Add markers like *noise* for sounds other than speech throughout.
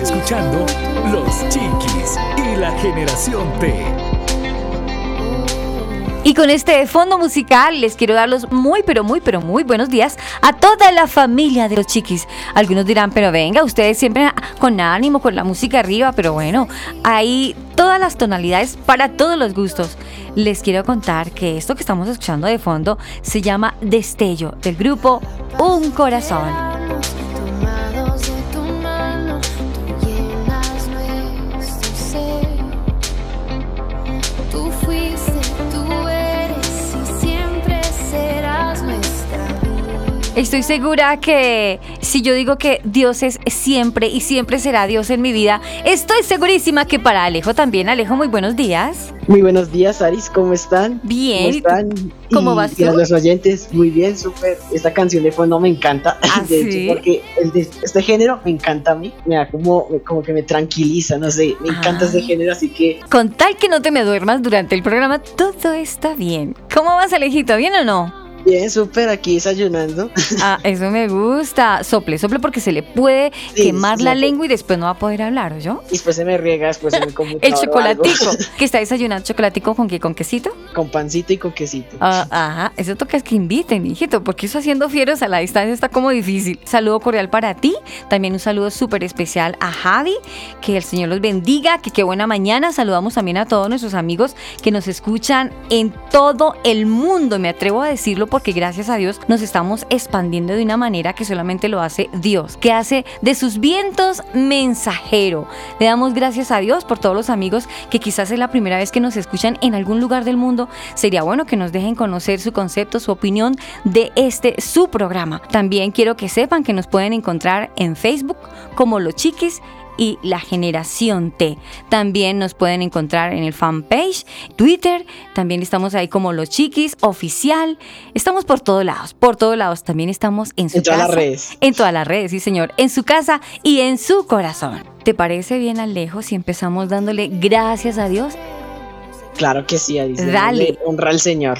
Escuchando Los Chiquis y la generación T. Y con este fondo musical les quiero dar los muy, pero muy, pero muy buenos días a toda la familia de los chiquis. Algunos dirán, pero venga, ustedes siempre con ánimo, con la música arriba, pero bueno, hay todas las tonalidades para todos los gustos. Les quiero contar que esto que estamos escuchando de fondo se llama Destello del grupo Un Corazón. Estoy segura que si yo digo que Dios es siempre y siempre será Dios en mi vida, estoy segurísima que para Alejo también. Alejo, muy buenos días. Muy buenos días, Aris, ¿cómo están? Bien. ¿Cómo están? ¿Cómo vas tú? A los oyentes, muy bien, súper. Esta canción de fondo me encanta, *laughs* ¿Ah, de sí? hecho, porque el de este género me encanta a mí. Me da como, como que me tranquiliza, no sé, me encanta Ah. este género, así que Con tal que no te me duermas durante el programa, todo está bien. ¿Cómo vas, Alejito? ¿Bien o no? Bien, súper aquí desayunando. *laughs* Ah, eso me gusta. Sople, sople porque se le puede Sí, quemar sí, la sí. lengua y después no va a poder hablar, ¿o yo? Y después se me riega, después se me El chocolatico. ¿Qué está desayunando? ¿Chocolatico con qué? ¿Con quesito? Con pancito y con quesito. Ah, ajá, eso toca es que inviten, hijito, porque eso haciendo fieros a la distancia está como difícil. Saludo cordial para ti, también un saludo súper especial a Javi, que el Señor los bendiga, que qué buena mañana. Saludamos también a todos nuestros amigos que nos escuchan en todo el mundo, me atrevo a decirlo porque gracias a Dios nos estamos expandiendo de una manera que solamente lo hace Dios, que hace de sus vientos mensajero. Le damos gracias a Dios por todos los amigos que quizás es la primera vez que nos escuchan en algún lugar del mundo. Sería bueno que nos dejen conocer su concepto, su opinión de este su programa. También quiero que sepan que nos pueden encontrar en Facebook como Los Chiquis y la generación T. También nos pueden encontrar en el fanpage, Twitter, también estamos ahí como Los Chiquis, oficial. Estamos por todos lados, por todos lados. También estamos en su En todas casa. las redes. En todas las redes, sí señor. En su casa y en su corazón. ¿Te parece bien, Alejo, si empezamos dándole gracias a Dios? Claro que sí, Aris. Dale. Honra al Señor.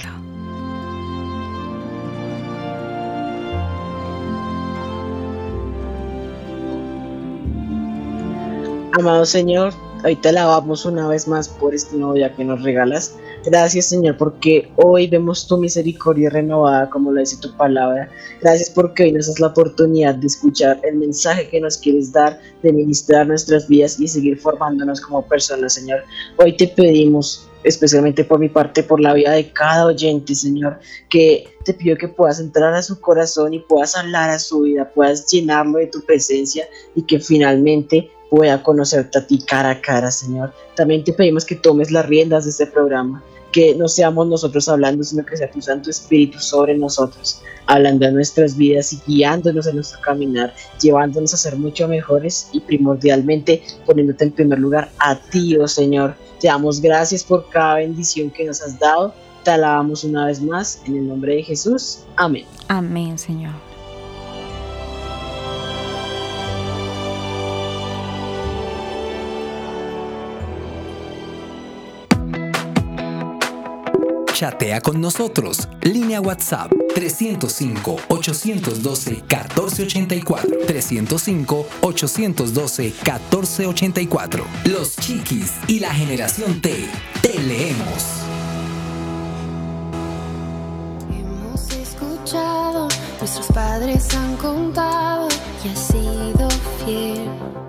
Amado Señor, hoy te alabamos una vez más por este nuevo día que nos regalas. Gracias Señor porque hoy vemos tu misericordia renovada como lo dice tu palabra. Gracias porque hoy nos das la oportunidad de escuchar el mensaje que nos quieres dar, de ministrar nuestras vidas y seguir formándonos como personas Señor. Hoy te pedimos especialmente por mi parte, por la vida de cada oyente, Señor, que te pido que puedas entrar a su corazón y puedas hablar a su vida, puedas llenarlo de tu presencia y que finalmente pueda conocerte a ti cara a cara, Señor. También te pedimos que tomes las riendas de este programa, que no seamos nosotros hablando, sino que sea tu Santo Espíritu sobre nosotros, hablando en nuestras vidas y guiándonos en nuestro caminar, llevándonos a ser mucho mejores y primordialmente poniéndote en primer lugar a ti, oh Señor. Te damos gracias por cada bendición que nos has dado. Te alabamos una vez más en el nombre de Jesús. Amén. Amén, Señor. Chatea con nosotros. Línea WhatsApp 305-812-1484. 305-812-1484. Los Chiquis y la generación T. Te leemos. Hemos escuchado, nuestros padres han contado y has sido.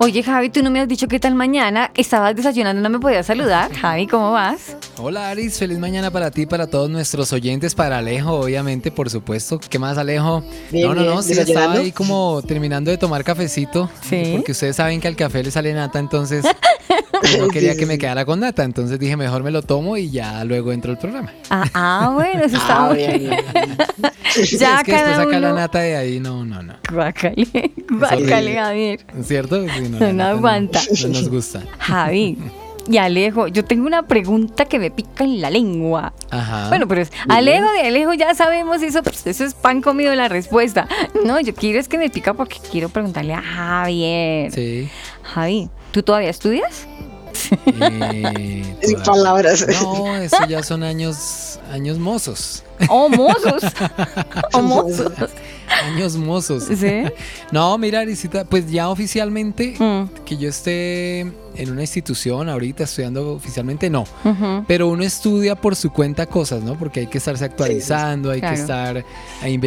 Oye, Javi, tú no me has dicho qué tal mañana. Estabas desayunando, no me podías saludar. Javi, ¿cómo vas? Hola Aris, feliz mañana para ti, para todos nuestros oyentes, para Alejo, obviamente, por supuesto. ¿Qué más, Alejo? Bien, no, no, no, sí, estaba ahí como terminando de tomar cafecito. Sí. Porque ustedes saben que al café le sale nata, entonces *laughs* no quería que me quedara con nata. Entonces dije, mejor me lo tomo y ya luego entro al programa. Ah, ah, bueno, eso está Ah, muy bien, bien. *laughs* Ya es que después cada sacar la nata de ahí, no, no, no. Guácale, guácale. Javier. ¿Cierto? Sí, No *laughs* aguanta. No, nos gusta. Javi y Alejo, yo tengo una pregunta que me pica en la lengua. Ajá. Bueno, pero es Alejo de Alejo ya sabemos eso, pues, eso es pan comido la respuesta. No, yo quiero es que me pica porque quiero preguntarle a Javier. Sí. Javi, ¿tú todavía estudias? Eh, *laughs* Sin palabras. No, eso ya son años, años mozos. ¡Oh, mozos! *laughs* ¡Oh, mozos! *laughs* Años mozos. ¿Sí? *laughs* No, mira, Arisita, pues ya oficialmente Mm, que yo esté en una institución ahorita estudiando oficialmente, no. Pero uno estudia por su cuenta cosas, ¿no? Porque hay que estarse actualizando, hay Claro. que estar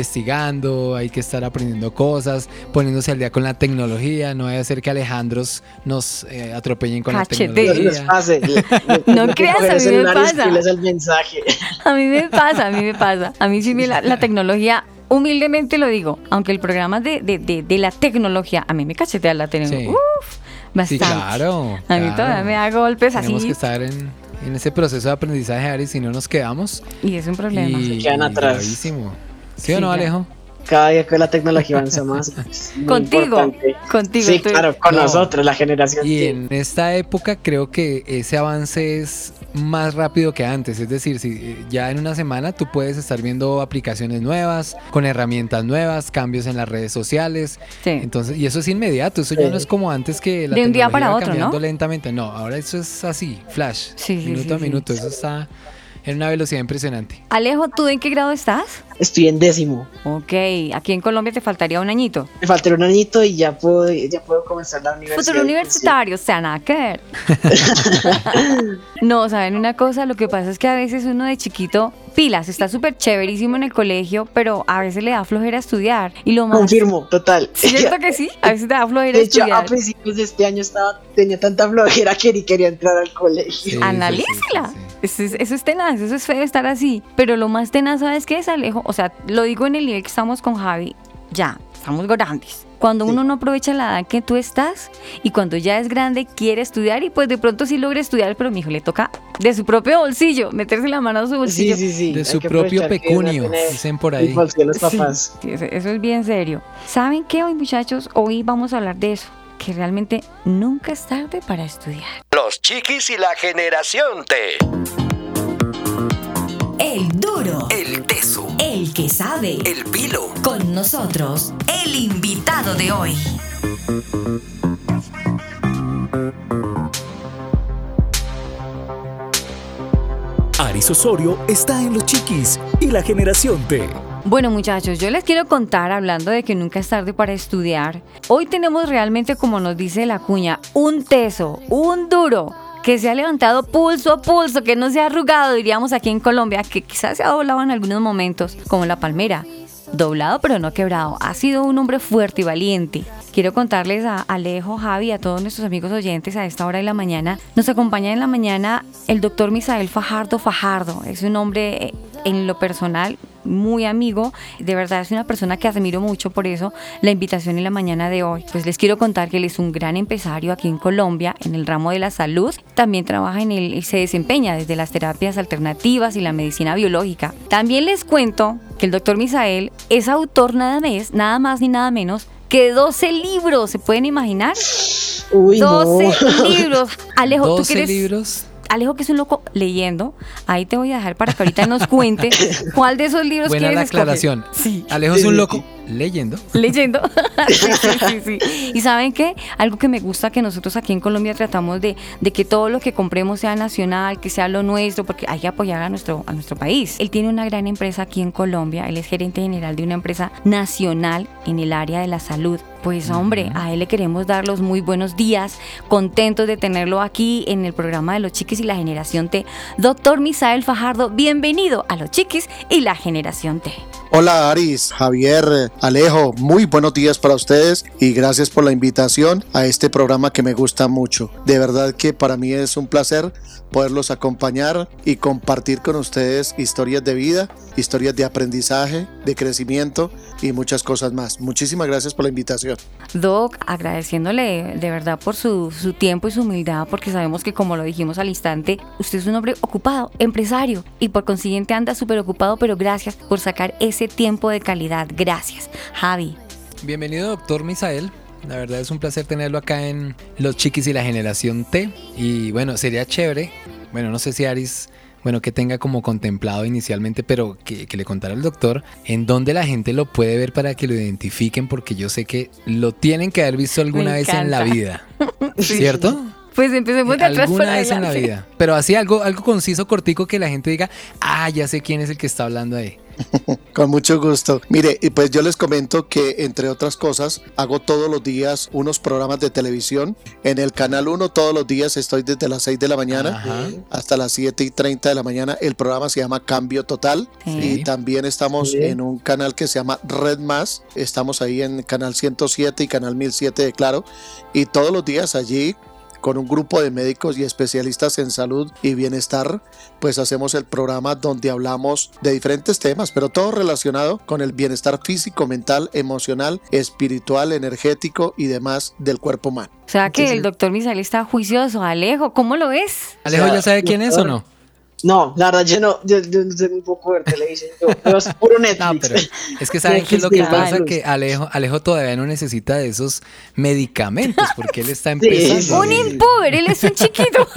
investigando, hay que estar aprendiendo cosas, poniéndose al día con la tecnología. No vaya a ser que Alejandros nos eh, atropellen con Cachete. la les tecnología. pase. *laughs* No creas, a mí me pasa. Es el mensaje. A mí me pasa, a mí me pasa. A mí sí me la, la tecnología, humildemente lo digo, aunque el programa de, de, de, de la tecnología, a mí me cachetea la tecnología. Sí. Uf, Sí, bastante. claro. A mí claro. todavía me da golpes Tenemos así que estar en, en ese proceso de aprendizaje, Ari, si no nos quedamos. y es un problema. Y, Se quedan atrás. gravísimo. ¿Sí, Sí, o no, ya. Cada día que la tecnología avanza más. Contigo, importante. contigo. Sí, tú- claro, con No. nosotros, la generación. Y en esta época creo que ese avance es más rápido que antes. Es decir, si eh, ya en una semana tú puedes estar viendo aplicaciones nuevas, con herramientas nuevas, cambios en las redes sociales. Sí. Entonces, y eso es inmediato. Eso ya no es como antes que la De un día tecnología para otro, cambiando ¿no? lentamente. No, ahora eso es así, flash, Sí, sí, minuto sí, a sí. minuto. Eso está en una velocidad impresionante. Alejo, ¿tú en qué grado estás? Estoy en décimo. Ok, aquí en Colombia te faltaría un añito. Me falta un añito y ya puedo, ya puedo comenzar la universidad. Futuro universitario, o sea, nada que ver. *laughs* No, ¿saben una cosa? Lo que pasa es que a veces uno de chiquito, pilas, está súper chéverísimo en el colegio, pero a veces le da flojera estudiar. Y lo más... Confirmo, total. ¿Cierto que sí? A veces te da flojera De hecho, a estudiar. principios de este año estaba, tenía tanta flojera que ni quería entrar al colegio. Sí, sí, Analízala. sí, sí, sí. Eso, es, eso es tenaz, eso es feo estar así. Pero lo más tenaz, ¿sabes qué es, Alejo? O sea, lo digo en el nivel que estamos con Javi. Ya, estamos grandes. Cuando uno no aprovecha la edad que tú estás y cuando ya es grande quiere estudiar y pues de pronto sí logra estudiar, pero mi hijo le toca de su propio bolsillo, meterse la mano a su Sí, bolsillo. sí, sí. De hay su propio pecunio, dicen por ahí. de los Sí, papás. sí, eso, eso es bien serio. ¿Saben qué hoy, muchachos? Hoy vamos a hablar de eso, que realmente nunca es tarde para estudiar. Los chiquis y la generación T. El duro. El. El que sabe. El pilo. Con nosotros, el invitado de hoy. Aris Osorio está en los chiquis y la generación T. Bueno muchachos, yo les quiero contar, hablando de que nunca es tarde para estudiar, hoy tenemos realmente, como nos dice la cuña, un teso, un duro, que se ha levantado pulso a pulso, que no se ha arrugado, diríamos aquí en Colombia, que quizás se ha doblado en algunos momentos, como la palmera. Doblado pero no quebrado. Ha sido un hombre fuerte y valiente. Quiero contarles a Alejo, Javi, a todos nuestros amigos oyentes a esta hora de la mañana. Nos acompaña en la mañana el doctor Misael Fajardo Fajardo. Es un hombre eh, en lo personal muy amigo. De verdad es una persona que admiro mucho por eso la invitación en la mañana de hoy. Pues les quiero contar que él es un gran empresario aquí en Colombia en el ramo de la salud. También trabaja en el y se desempeña desde las terapias alternativas y la medicina biológica. También les cuento que el doctor Misael es autor nada más, nada más ni nada menos que 12 libros, ¿se pueden imaginar? Uy, 12 no. libros. Alejo, tú 12 que eres libros. Alejo, que es un loco leyendo, ahí te voy a dejar para que ahorita nos cuente *laughs* cuál de esos libros Buena quieres la escoger. aclaración. Sí. Alejo es un loco leyendo. Leyendo. sí, *laughs* sí, sí, sí. Y saben qué? Algo que me gusta que nosotros aquí en Colombia tratamos de, de que todo lo que compremos sea nacional, que sea lo nuestro, porque hay que apoyar a nuestro, a nuestro país. Él tiene una gran empresa aquí en Colombia, él es gerente general de una empresa nacional en el área de la salud. Pues hombre, a él le queremos dar los muy buenos días, contentos de tenerlo aquí en el programa de los chiquis y la generación T. Doctor Misael Fajardo, bienvenido a los chiquis y la generación T. Hola Aris, Javier, Alejo, muy buenos días para ustedes y gracias por la invitación a este programa que me gusta mucho. De verdad que para mí es un placer poderlos acompañar y compartir con ustedes historias de vida, historias de aprendizaje, de crecimiento y muchas cosas más. Muchísimas gracias por la invitación. Doc, agradeciéndole de verdad por su, su tiempo y su humildad, porque sabemos que como lo dijimos al instante, usted es un hombre ocupado, empresario, y por consiguiente anda súper ocupado, pero gracias por sacar ese tiempo de calidad. Gracias. Javi. Bienvenido, doctor Misael. La verdad es un placer tenerlo acá en Los Chiquis y la Generación T. Y bueno, sería chévere. Bueno, no sé si Aris, bueno, que tenga como contemplado inicialmente, pero que, que le contara al doctor en dónde la gente lo puede ver para que lo identifiquen, porque yo sé que lo tienen que haber visto alguna vez en la vida. *laughs* ¿Cierto? Pues empecemos de atrás alguna vez en la vida. Pero así algo, algo conciso, cortico, que la gente diga, ah, ya sé quién es el que está hablando ahí. *laughs* Con mucho gusto. Mire, y pues yo les comento que entre otras cosas hago todos los días unos programas de televisión. En el canal 1 todos los días estoy desde las 6 de la mañana Ajá. hasta las 7 y 30 de la mañana. El programa se llama Cambio Total. Sí. Y también estamos en un canal que se llama Red Más. Estamos ahí en canal 107 y canal 1007 de Claro. Y todos los días allí con un grupo de médicos y especialistas en salud y bienestar, pues hacemos el programa donde hablamos de diferentes temas, pero todo relacionado con el bienestar físico, mental, emocional, espiritual, energético y demás del cuerpo humano. O sea que Entonces- el doctor Misael está juicioso. Alejo, ¿cómo lo ves? Alejo, ¿ya sabe quién es o no? No, la verdad yo no, yo, yo no sé muy poco ver televisión, yo, yo es puro *laughs* No, Netflix. pero es que saben *laughs* qué es lo que pasa, que Alejo, Alejo todavía no necesita de esos medicamentos porque él está *laughs* empezando. sí. Un impover, él es un chiquito.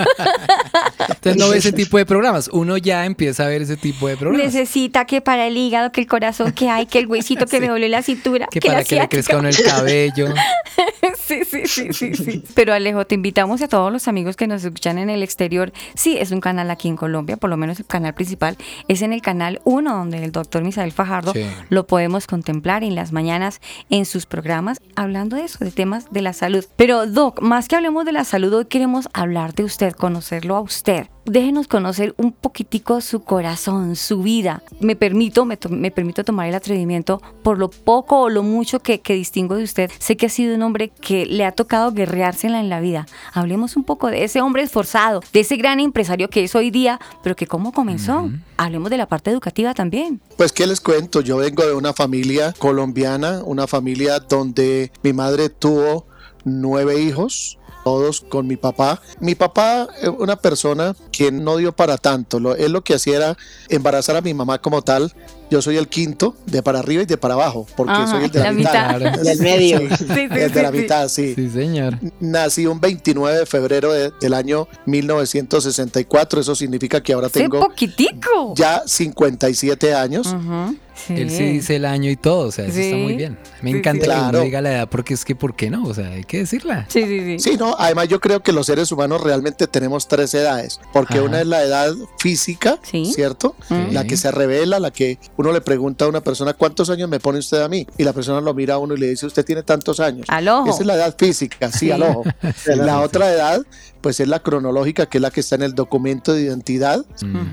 Entonces no ve ese tipo de programas. Uno ya empieza a ver ese tipo de programas. Necesita que para el hígado, que el corazón, que hay, que el huesito, que me duele la cintura, Que que, para la que le crezca uno el cabello. Sí, sí, sí, sí, sí. Pero Alejo, te invitamos a todos los amigos que nos escuchan en el exterior. Sí, es un canal aquí en Colombia, por lo menos el canal principal es en el canal 1, donde el doctor Misael Fajardo Sí. lo podemos contemplar en las mañanas en sus programas, hablando de eso, de temas de la salud. Pero Doc, más que hablemos de la salud, hoy queremos hablar de usted, conocerlo a usted. Déjenos conocer un poquitico su corazón, su vida. Me permito, me, to- me permito tomar el atrevimiento por lo poco o lo mucho que, que distingo de usted. Sé que ha sido un hombre que le ha tocado guerreársela en la vida. Hablemos un poco de ese hombre esforzado, de ese gran empresario que es hoy día, pero que cómo comenzó. Hablemos de la parte educativa también. Pues, ¿qué les cuento? Yo vengo de una familia colombiana, una familia donde mi madre tuvo nueve hijos, todos con mi papá. Mi papá, eh, una persona que no dio para tanto. Lo, él lo que hacía era embarazar a mi mamá como tal. Yo soy el quinto, de para arriba y de para abajo, porque Ajá, soy el de la, la mitad. mitad. Del medio. Sí, Sí, sí, el de la mitad, sí. Sí, señor. Nací un 29 de febrero de- del año 1964. Eso significa que ahora tengo poquitico. ya 57 años. Ujú, sí. Él sí dice el año y todo, o sea, eso está muy bien. Me Sí, encanta sí. que uno diga la edad porque es que, ¿por qué no? O sea, hay que decirla. Sí, sí, sí. Sí, no, además yo creo que los seres humanos realmente tenemos tres edades, porque Ajá. una es la edad física, Sí. ¿cierto? La que se revela, la que uno le pregunta a una persona, ¿cuántos años me pone usted a mí? Y la persona lo mira a uno y le dice, usted tiene tantos años. Al ojo. Esa es la edad física, sí, al ojo. *laughs* La otra edad, pues es la cronológica, que es la que está en el documento de identidad.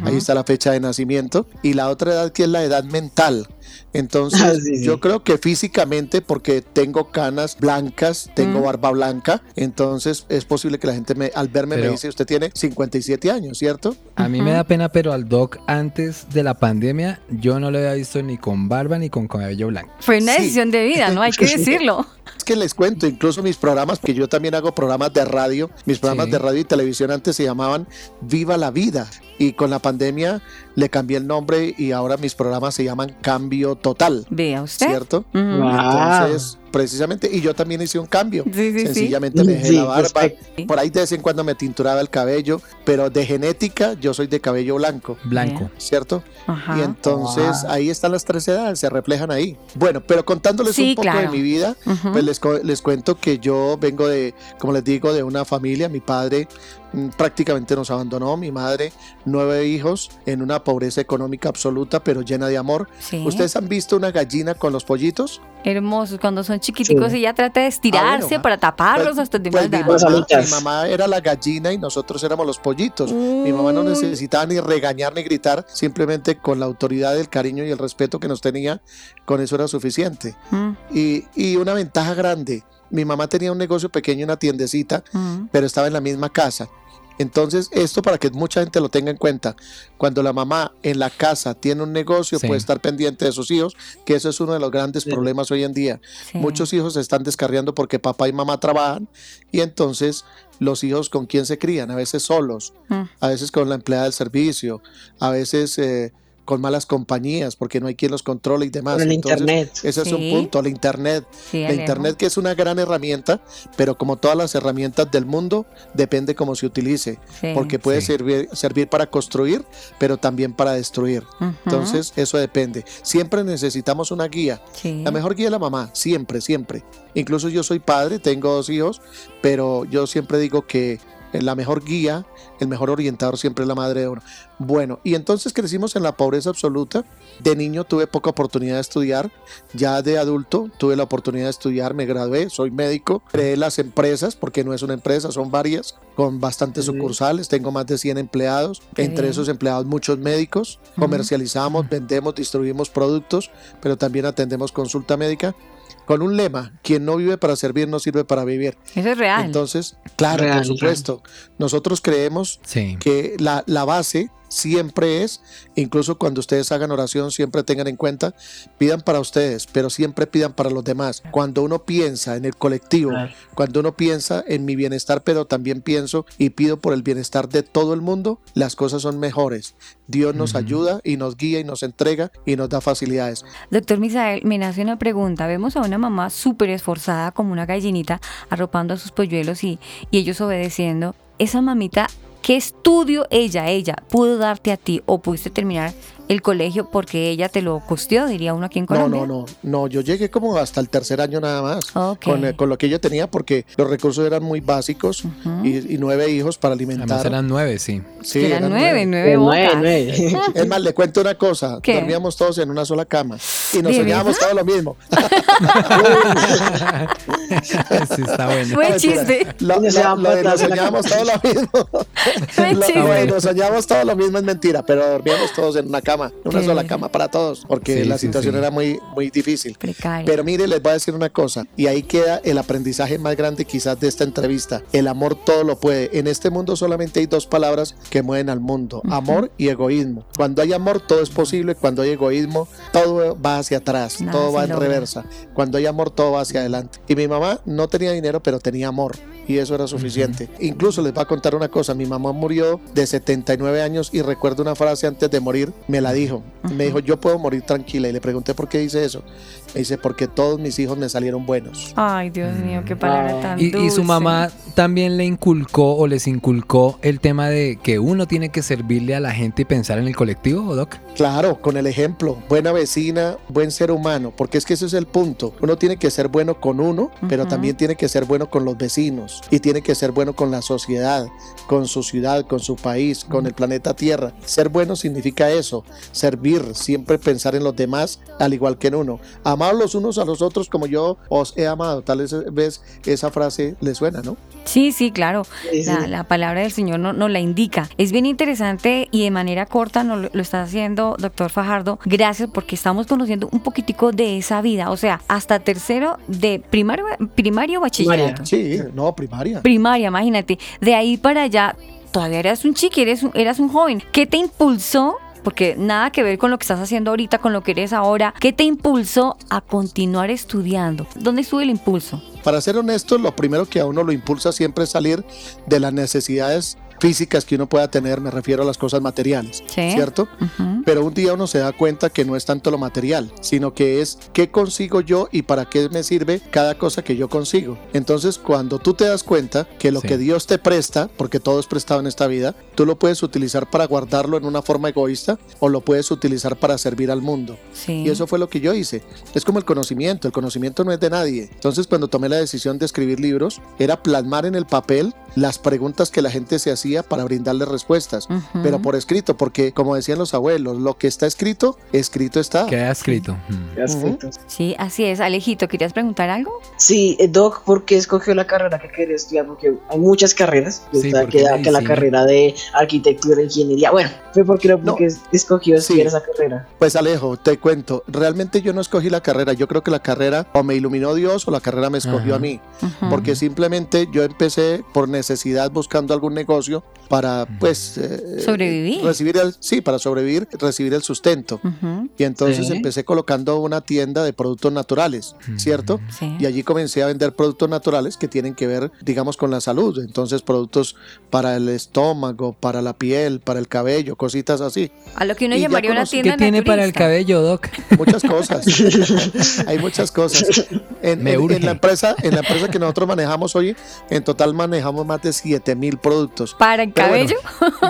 Ahí está la fecha de nacimiento. Y la otra edad que es la edad mental. Entonces, Ah, sí, sí. yo creo que físicamente, porque tengo canas blancas, tengo Mm. barba blanca, entonces es posible que la gente me, al verme Pero- me dice, usted tiene 57 años, ¿cierto? A mí me da pena, pero al Doc antes de la pandemia yo no lo había visto ni con barba ni con cabello blanco. Fue una Sí. decisión de vida, ¿no? Hay *laughs* que decirlo. Es que les cuento, incluso mis programas, que yo también hago programas de radio, mis programas Sí. de radio y televisión antes se llamaban Viva la Vida. Y con la pandemia le cambié el nombre y ahora mis programas se llaman Cambio Total, Vea usted. ¿cierto? Entonces, precisamente, y yo también hice un cambio. Sí, sí, sí. Sencillamente me dejé Sí, la barba. respecto. Por ahí de vez en cuando me tinturaba el cabello, pero de genética yo soy de cabello blanco, Blanco. ¿cierto? Ajá. Y entonces ahí están las tres edades, se reflejan ahí. Bueno, pero contándoles Sí, un poco claro. de mi vida, pues les, les cuento que yo vengo de, como les digo, de una familia. Mi padre mm, prácticamente nos abandonó, mi madre, nueve hijos, en una pobreza económica absoluta, pero llena de amor. Sí. ¿Ustedes han visto una gallina con los pollitos? Hermosos cuando son chiquiticos Sí. y ella trata de estirarse Ah, bueno, para taparlos Pues- hasta de pues mi, mamá, mi mamá era la gallina y nosotros éramos los pollitos. Mi mamá no necesitaba ni regañar ni gritar, simplemente con la autoridad, el cariño y el respeto que nos tenía, con eso era suficiente. Mm, Y, y una ventaja grande, mi mamá tenía un negocio pequeño, una tiendecita, mm. pero estaba en la misma casa. Entonces, esto para que mucha gente lo tenga en cuenta, cuando la mamá en la casa tiene un negocio, Sí. puede estar pendiente de sus hijos, que eso es uno de los grandes Sí. problemas hoy en día. Sí. Muchos hijos se están descarriando porque papá y mamá trabajan y entonces los hijos con quién se crían, a veces solos, Mm. a veces con la empleada del servicio, a veces eh, con malas compañías porque no hay quien los controle y demás. Con el Entonces, internet. Ese es un punto, la internet. Sí, La Alejo. internet que es una gran herramienta, pero como todas las herramientas del mundo, depende cómo se utilice, Sí. porque puede Sí. servir, servir para construir, pero también para destruir. Entonces, eso depende. Siempre necesitamos una guía. Sí. La mejor guía es la mamá, siempre, siempre. Incluso yo soy padre, tengo dos hijos, pero yo siempre digo que la mejor guía, el mejor orientador siempre es la madre de uno. Bueno, y entonces crecimos en la pobreza absoluta. De niño tuve poca oportunidad de estudiar. Ya de adulto tuve la oportunidad de estudiar, me gradué, soy médico. Creé las empresas, porque no es una empresa, son varias, con bastantes sucursales. Tengo más de 100 empleados. Entre esos empleados, muchos médicos. Comercializamos, vendemos, distribuimos productos, pero también atendemos consulta médica. Con un lema, quien no vive para servir no sirve para vivir. Eso es real. Entonces, claro, Real, por supuesto, nosotros creemos Sí. que la, la base siempre es, incluso cuando ustedes hagan oración, siempre tengan en cuenta, pidan para ustedes, pero siempre pidan para los demás. Cuando uno piensa en el colectivo, cuando uno piensa en mi bienestar, pero también pienso y pido por el bienestar de todo el mundo, las cosas son mejores. Dios nos ayuda y nos guía y nos entrega y nos da facilidades. Doctor Misael, me nace una pregunta. Vemos a una mamá súper esforzada como una gallinita arropando a sus polluelos y, y ellos obedeciendo. Esa mamita, ¿qué estudio ella, ella, pudo darte a ti o pudiste terminar el colegio porque ella te lo costeó, diría uno aquí en No, Colombia? no, no, no, yo llegué como hasta el tercer año nada más. Con, eh, con lo que yo tenía porque los recursos eran muy básicos y, y nueve hijos para Además alimentar. eran nueve, sí. Sí, Que eran nueve, nueve nueve, nueve. *laughs* Es más, le cuento una cosa. ¿Qué? Dormíamos todos en una sola cama y nos ¿De soñábamos todo lo mismo. *laughs* sí, está bueno. Buen No, chiste. Lo, de nos soñábamos todo lo mismo. Buen Lo- chiste. lo de nos soñábamos todo lo mismo es mentira, pero dormíamos todos en una cama, una Qué sola cama para todos, porque Sí, la sí, situación sí. era muy, muy difícil. Precario. Pero mire, les voy a decir una cosa, y ahí queda el aprendizaje más grande quizás de esta entrevista. El amor todo lo puede. En este mundo solamente hay dos palabras que mueven al mundo, amor y egoísmo. Cuando hay amor todo es posible, cuando hay egoísmo todo va hacia atrás, Nada todo va en logra. reversa. Cuando hay amor todo va hacia adelante. Y mi mamá no tenía dinero, pero tenía amor. Y eso era suficiente. Incluso les voy a contar una cosa. Mi mamá murió de 79 años y recuerdo una frase antes de morir. Me la dijo. Me dijo, yo puedo morir tranquila. Y le pregunté por qué dice eso. Me dice, porque todos mis hijos me salieron buenos. Ay, Dios mío, qué palabra Ah. tan Y, y su mamá también le inculcó o les inculcó el tema de que uno tiene que servirle a la gente y pensar en el colectivo, Doc. Claro, con el ejemplo, buena vecina, buen ser humano, porque es que ese es el punto. Uno tiene que ser bueno con uno, pero también tiene que ser bueno con los vecinos y tiene que ser bueno con la sociedad, con su ciudad, con su país, con el planeta Tierra. Ser bueno significa eso, servir, siempre pensar en los demás al igual que en uno. Amar los unos a los otros como yo os he amado. Tal vez esa frase le suena, ¿no? Sí, sí, claro. La, la palabra del Señor no- nos la indica. Es bien interesante y de manera corta nos lo, lo está haciendo doctor Fajardo. Gracias porque estamos conociendo un poquitico de esa vida. O sea, hasta tercero de primario, primario bachillerato. Sí, no, primaria. Primaria, imagínate. De ahí para allá, todavía eras un chiqui, eres un, eras un joven. ¿Qué te impulsó? Porque nada que ver con lo que estás haciendo ahorita, con lo que eres ahora. ¿Qué te impulsó a continuar estudiando? ¿Dónde estuvo el impulso? Para ser honesto, lo primero que a uno lo impulsa siempre es salir de las necesidades físicas que uno pueda tener, me refiero a las cosas materiales, Sí. ¿cierto? Ujú. Pero un día uno se da cuenta que no es tanto lo material, sino que es qué consigo yo y para qué me sirve cada cosa que yo consigo. Entonces, cuando tú te das cuenta que lo Sí. que Dios te presta, porque todo es prestado en esta vida, tú lo puedes utilizar para guardarlo en una forma egoísta o lo puedes utilizar para servir al mundo. Sí. Y eso fue lo que yo hice. Es como el conocimiento, el conocimiento no es de nadie. Entonces cuando tomé la decisión de escribir libros, era plasmar en el papel las preguntas que la gente se hacía día para brindarle respuestas, Ujú. pero por escrito, porque como decían los abuelos, lo que está escrito, escrito está. Queda escrito. Mm. Perfecto. Sí, así es. Alejito, ¿querías preguntar algo? Sí, eh, Doc, ¿por qué escogió la carrera que quería estudiar? Porque hay muchas carreras. Sí, Está ¿por qué que, que la carrera de arquitectura, ingeniería. Bueno, fue porque, No. porque escogió Sí. estudiar esa carrera. Pues Alejo, te cuento, realmente yo no escogí la carrera, yo creo que la carrera o me iluminó Dios o la carrera me escogió Ajá. a mí, porque simplemente yo empecé por necesidad buscando algún negocio para pues eh, Sobrevivir. recibir el sí, para sobrevivir, recibir el sustento. Y entonces Sí. empecé colocando una tienda de productos naturales, ¿cierto? Sí. Y allí comencé a vender productos naturales que tienen que ver, digamos, con la salud. Entonces, productos para el estómago, para la piel, para el cabello, cositas así. A lo que uno Y llamaría una tienda ¿Qué tiene para el cabello, Doc? Muchas cosas. *laughs* Hay muchas cosas. En, Me en- en urge. la empresa, en la empresa que nosotros manejamos hoy, en total manejamos más de 7 mil productos. ¿Para el bueno, cabello?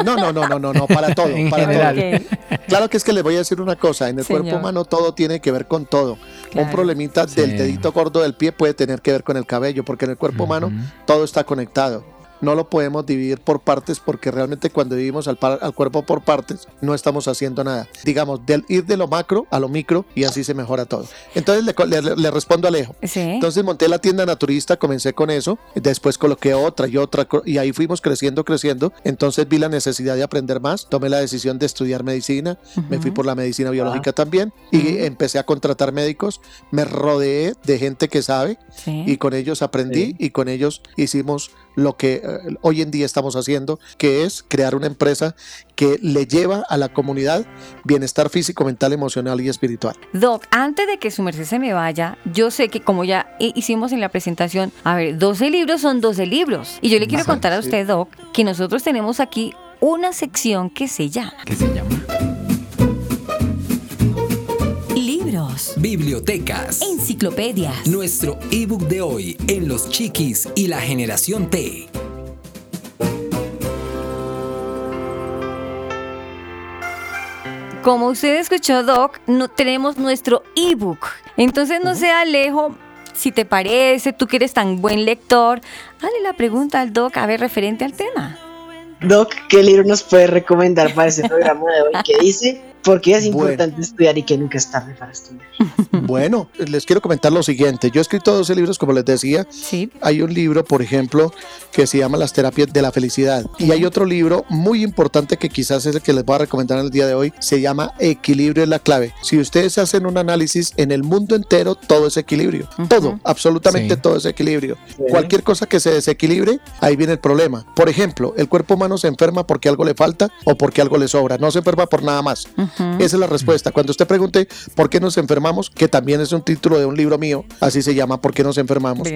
No, no, no, no, no, no, para *laughs* todo, En para general. todo. Claro que es que les voy a decir una cosa, en el Señor. cuerpo humano todo tiene que ver con todo. Claro. Un problemita Sí. del dedito gordo del pie puede tener que ver con el cabello, porque en el cuerpo humano todo está conectado. No lo podemos dividir por partes porque realmente cuando vivimos al, par- al cuerpo por partes no estamos haciendo nada. Digamos, del ir de lo macro a lo micro y así se mejora todo. Entonces le, co- le- le respondo a Alejo. Sí. Entonces monté la tienda naturista, comencé con eso, después coloqué otra y otra y ahí fuimos creciendo, creciendo. Entonces vi la necesidad de aprender más, tomé la decisión de estudiar medicina, me fui por la medicina biológica también y empecé a contratar médicos, me rodeé de gente que sabe sí. y con ellos aprendí Sí. y con ellos hicimos lo que eh, hoy en día estamos haciendo, que es crear una empresa que le lleva a la comunidad bienestar físico, mental, emocional y espiritual. Doc, antes de que su merced se me vaya, yo sé que como ya hi- hicimos en la presentación, a ver, 12 libros son 12 libros. Y yo le quiero Ajá, contar a sí. usted, Doc, que nosotros tenemos aquí una sección que se llama ¿Qué se llama? Bibliotecas, Enciclopedias. nuestro ebook de hoy en Los Chiquis y la Generación T. Como usted escuchó, Doc, no, tenemos nuestro ebook. Entonces, no sé, Alejo, si te parece, tú que eres tan buen lector, dale la pregunta al Doc, a ver, referente al tema. Doc, ¿qué libro nos puede recomendar para este programa de hoy? ¿Qué dice? ¿Por qué es Bueno. importante estudiar y que nunca es tarde para estudiar? *laughs* Bueno, les quiero comentar lo siguiente. Yo he escrito 12 libros, como les decía. Sí. Hay un libro, por ejemplo, que se llama Las terapias de la felicidad. Y hay otro libro muy importante que quizás es el que les voy a recomendar en el día de hoy. Se llama Equilibrio es la clave. Si ustedes hacen un análisis en el mundo entero, todo es equilibrio. Todo, absolutamente Sí. todo es equilibrio. Sí. Cualquier cosa que se desequilibre, ahí viene el problema. Por ejemplo, el cuerpo humano se enferma porque algo le falta o porque algo le sobra. No se enferma por nada más. Ujú. Esa es la respuesta. Cuando usted pregunte por qué nos enfermamos, que también es un título de un libro mío, así se llama, ¿por qué nos enfermamos?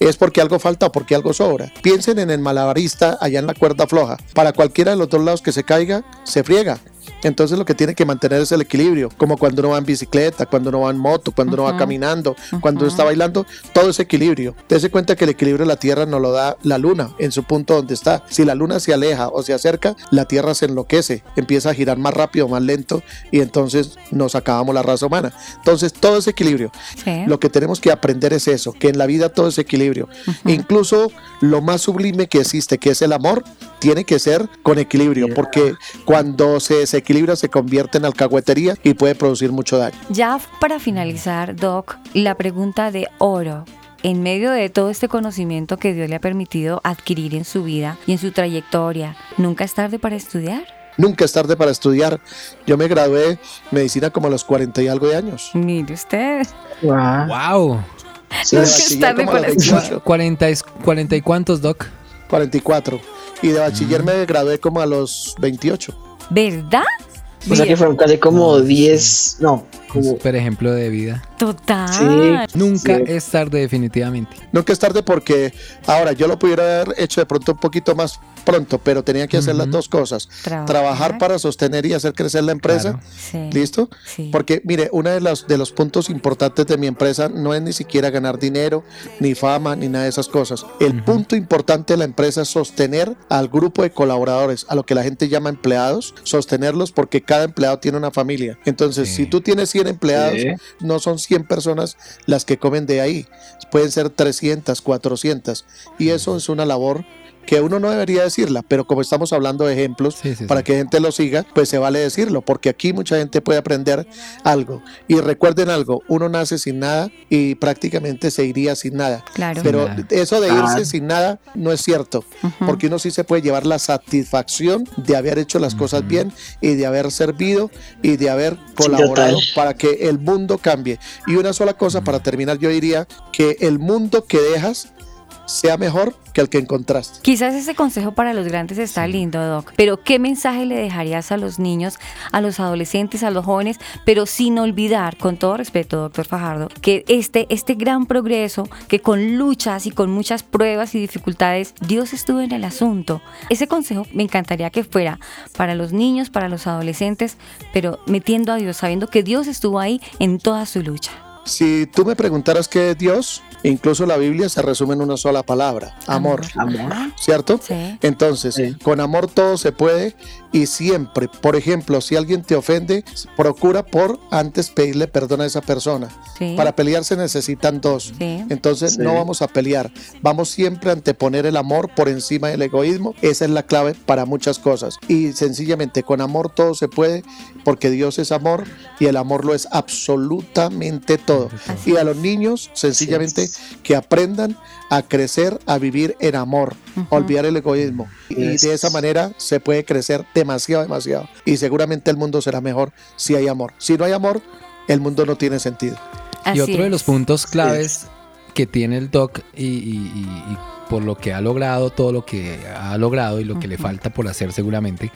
Es porque algo falta o porque algo sobra. Piensen en el malabarista allá en la cuerda floja. Para cualquiera de los dos lados que se caiga, se friega. Entonces lo que tiene que mantener es el equilibrio, como cuando uno va en bicicleta, cuando uno va en moto, cuando uno va caminando, cuando uno está bailando, todo es equilibrio. Dese cuenta que el equilibrio de la Tierra nos lo da la Luna en su punto donde está. Si la Luna se aleja o se acerca, la Tierra se enloquece, empieza a girar más rápido, más lento y entonces nos acabamos la raza humana. Entonces todo es equilibrio. Sí. Lo que tenemos que aprender es eso, que en la vida todo es equilibrio. Incluso lo más sublime que existe, que es el amor, tiene que ser con equilibrio, porque cuando se desequilibra se convierte en alcahuetería y puede producir mucho daño. Ya para finalizar, Doc, la pregunta de oro. En medio de todo este conocimiento que Dios le ha permitido adquirir en su vida y en su trayectoria, ¿nunca es tarde para estudiar? Nunca es tarde para estudiar. Yo me gradué medicina como a los 40 y algo de años. Mire usted. Wow. ¡Wow! Y de Nunca es tarde para 28, 40, y- 40 y cuántos, Doc? 44. Y de bachiller me gradué como a los 28. ¿Verdad? O sea que fueron casi como 10, no, como... Super ejemplo de vida. Total. Sí. Nunca Sí. es tarde definitivamente. Nunca es tarde porque ahora yo lo pudiera haber hecho de pronto un poquito más pronto, pero tenía que hacer las Ujú. dos cosas. Trabajar. Trabajar para sostener y hacer crecer la empresa. Claro. Sí. ¿Listo? Sí. Porque mire, uno de los, de los puntos importantes de mi empresa no es ni siquiera ganar dinero, ni fama, ni nada de esas cosas. El punto importante de la empresa es sostener al grupo de colaboradores, a lo que la gente llama empleados, sostenerlos porque cada empleado tiene una familia. Entonces, Sí. si tú tienes 100 empleados, Sí. no son 100 personas las que comen de ahí, pueden ser 300, 400. Y eso es una labor que uno no debería decirla, pero como estamos hablando de ejemplos Sí, sí, para sí. que gente lo siga, pues se vale decirlo, porque aquí mucha gente puede aprender algo. Y recuerden algo, uno nace sin nada y prácticamente se iría sin nada. Claro. Pero eso de irse Claro. sin nada no es cierto, porque uno sí se puede llevar la satisfacción de haber hecho las cosas bien y de haber servido y de haber colaborado para que el mundo cambie. Y una sola cosa para terminar, yo diría que el mundo que dejas sea mejor que el que encontraste. Quizás ese consejo para los grandes está lindo, Doc, pero ¿qué mensaje le dejarías a los niños, a los adolescentes, a los jóvenes, pero sin olvidar, con todo respeto, doctor Fajardo, que este, este gran progreso, que con luchas y con muchas pruebas y dificultades, Dios estuvo en el asunto? Ese consejo me encantaría que fuera para los niños, para los adolescentes, pero metiendo a Dios, sabiendo que Dios estuvo ahí en toda su lucha. Si tú me preguntaras qué es Dios, incluso la Biblia se resume en una sola palabra, amor. Amor. ¿Cierto? Sí. Entonces, Sí. con amor todo se puede y siempre, por ejemplo, si alguien te ofende, procura por antes pedirle perdón a esa persona. Sí. Para pelear se necesitan dos. Sí. Entonces no vamos a pelear, vamos siempre a anteponer el amor por encima del egoísmo. Esa es la clave para muchas cosas. Y sencillamente con amor todo se puede porque Dios es amor y el amor lo es absolutamente todo. Así Y a los niños sencillamente que aprendan a crecer, a vivir en amor, olvidar el egoísmo. Y de esa manera se puede crecer demasiado, demasiado. Y seguramente el mundo será mejor si hay amor. Si no hay amor, el mundo no tiene sentido. Así y otro de los puntos claves que tiene el doc y, y- y- y por lo que ha logrado, todo lo que ha logrado y lo que le falta por hacer seguramente,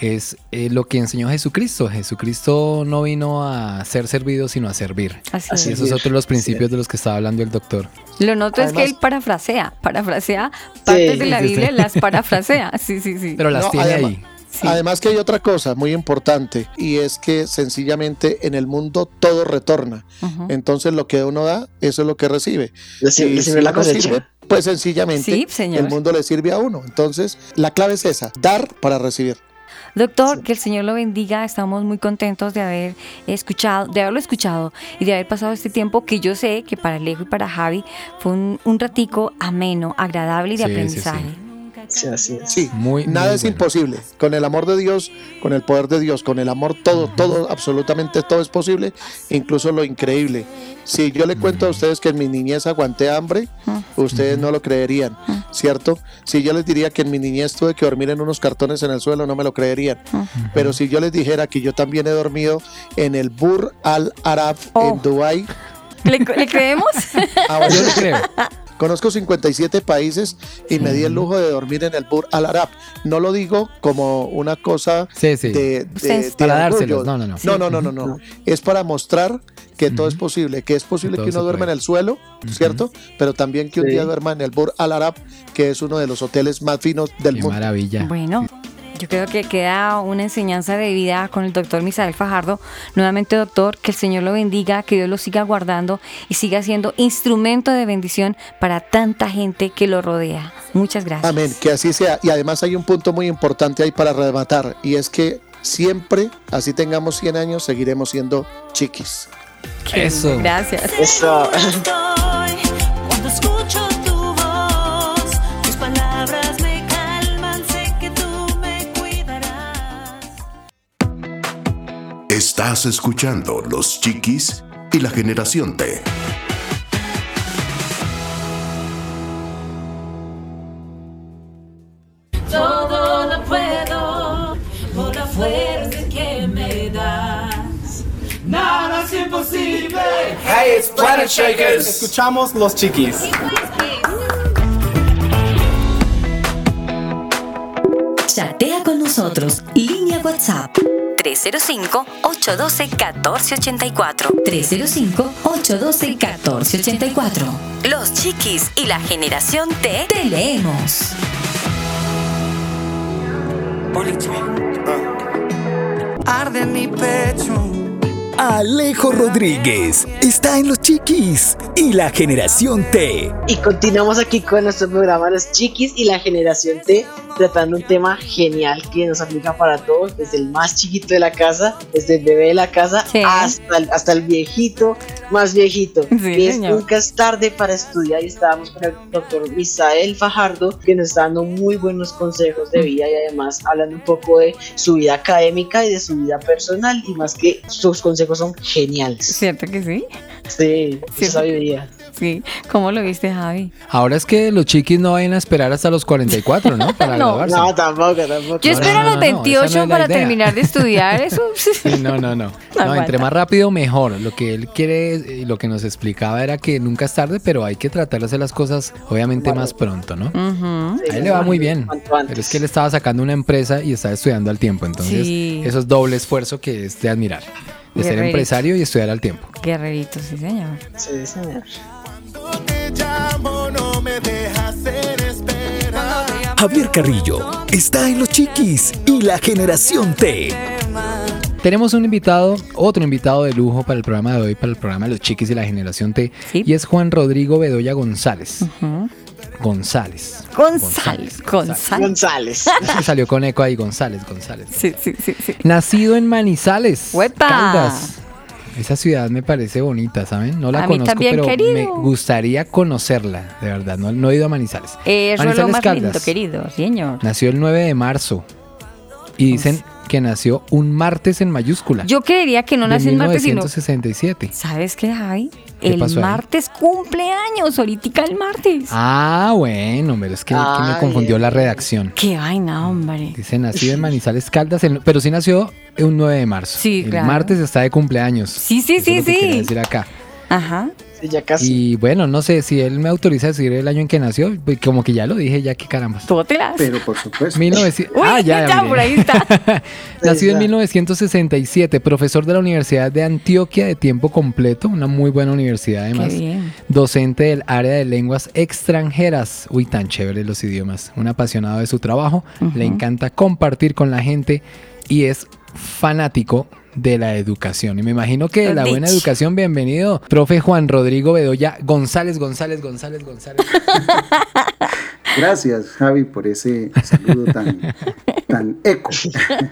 es eh, lo que enseñó Jesucristo. Jesucristo no vino a ser servido, sino a servir. Así es. Esos son otros de los principios es. de los que estaba hablando el doctor. Lo noto es que Además- él parafrasea, parafrasea partes de la sí, Biblia, sí. las parafrasea. *laughs* Sí, sí, sí. Pero las No, tiene además- ahí. Sí. Además que hay otra cosa muy importante y es que sencillamente en el mundo todo retorna. Entonces lo que uno da, eso es lo que recibe. Recibe- Y recibe si la sirve, pues sencillamente Sí, señor. el mundo le sirve a uno. Entonces la clave es esa, dar para recibir. Doctor, que el Señor lo bendiga. Estamos muy contentos de haber escuchado, de haberlo escuchado y de haber pasado este tiempo que yo sé que para Alejo y para Javi fue un, un ratico ameno, agradable y de Sí, sí. Sí, así es. Sí, Muy, nada muy es bueno. imposible. Con el amor de Dios, con el poder de Dios, con el amor todo, todo, absolutamente todo es posible, incluso lo increíble. Si yo le cuento a ustedes que en mi niñez aguanté hambre, ustedes no lo creerían, ¿cierto? Si yo les diría que en mi niñez tuve que dormir en unos cartones en el suelo, no me lo creerían. Pero si yo les dijera que yo también he dormido en el Bur Al Arab Oh. en Dubai, ¿Le, le creemos? *laughs* ahora Yo le creo. Conozco 57 países y me di el lujo de dormir en el Bur Al Arab. No lo digo como una cosa Sí, sí. de, de- Ustedes- de Para dárselos, no, no, no. No, no, no, no, no. Es para mostrar que todo es posible, que es posible todo que uno duerma en el suelo, ¿cierto? Pero también que un Sí. día duerma en el Bur Al Arab, que es uno de los hoteles más finos del Qué mundo. maravilla. Bueno, yo creo que queda una enseñanza de vida con el doctor Misael Fajardo. Nuevamente, doctor, que el Señor lo bendiga, que Dios lo siga guardando y siga siendo instrumento de bendición para tanta gente que lo rodea. Muchas gracias. Amén, que así sea. Y además hay un punto muy importante ahí para rematar, y es que siempre, así tengamos 100 años, seguiremos siendo chiquis. Eso. Gracias. Eso. *laughs* Estás escuchando Los Chiquis y la Generación T. Todo lo puedo por la fuerza que me das. Nada es imposible. Hey, it's Planet Shakers. Escuchamos Los Chiquis. Chatea con nosotros. Línea WhatsApp 305-812-1484. 305-812-1484. Los chiquis y la generación T te leemos. Arde mi pecho. Alejo Rodríguez está en Los Chiquis y la Generación T. Y continuamos aquí con nuestro programa Los Chiquis y la Generación T, tratando un tema genial que nos aplica para todos, desde el más chiquito de la casa, desde el bebé de la casa Sí. hasta, el, hasta el viejito, más viejito. *laughs* Sí, y es. Nunca es tarde para estudiar y estábamos con el doctor Misael Fajardo que nos está dando muy buenos consejos de vida y además hablando un poco de su vida académica y de su vida personal y más que sus consejos son geniales. ¿Cierto que sí? Sí, Sí. esa sabiduría. Sí. ¿Cómo lo viste, Javi? Ahora es que los chiquis no vayan a esperar hasta los 44, ¿no? Para *laughs* No. No, tampoco, tampoco. Yo espero no, a los no, no, esa no 28 es la para idea. terminar de estudiar *laughs* eso. Sí, no, no, no. *laughs* No, entre más rápido mejor. Lo que él quiere y lo que nos explicaba era que nunca es tarde, pero hay que tratar de hacer las cosas obviamente más pronto, ¿no? A él le va muy bien. Pero es que él estaba sacando una empresa y estaba estudiando al tiempo. Entonces, Sí. eso es doble esfuerzo que es de admirar. De ser empresario y estudiar al tiempo. Guerrerito, sí, señor. Sí, señor. Javier Carrillo está en los chiquis y la generación T. Tenemos un invitado, otro invitado de lujo para el programa de hoy, para el programa de los chiquis y la generación T. Sí. Y es Juan Rodrigo Bedoya González. Ujú. González. González, González. González. *laughs* Salió con eco ahí, González, González. Sí, sí, sí, sí. Nacido en Manizales, ¡Huepa! Caldas. Esa ciudad me parece bonita, ¿saben? No la A mí conozco, también, pero querido. me gustaría conocerla, de verdad. No, no he ido a Manizales. Eso es lo Manizales, más lindo, Caldas. querido, señor. Nació el 9 de marzo. Y dicen que nació un martes en mayúscula. Yo creería que no nació el martes, sino... 1967. ¿Sabes qué, Javi? ¿Qué El martes cumpleaños, ahorita el martes. Ah, bueno, pero es que, que me confundió la redacción. Qué vaina, hombre. Dice nacido en Manizales Caldas, el- pero sí nació un 9 de marzo. Sí, el claro. martes está de cumpleaños. Sí, sí, Eso sí, es lo que sí. decir acá. Ajá. Sí, ya casi. Y bueno, no sé si él me autoriza a decir el año en que nació, pues, como que ya lo dije, ya que caramba. Tótelas. Pero por supuesto. 1900 Uy, ah, ya, ya, por ahí está. *laughs* Nacido en está. 1967, profesor de la Universidad de Antioquia de tiempo completo, una muy buena universidad Qué además. bien. Docente del área de lenguas extranjeras. Uy, tan chévere los idiomas. Un apasionado de su trabajo. Le encanta compartir con la gente y es fanático de la educación. Y me imagino que de la buena educación, bienvenido, profe Juan Rodrigo Bedoya González, González, González, González. *laughs* Gracias, Javi, por ese saludo tan, tan eco.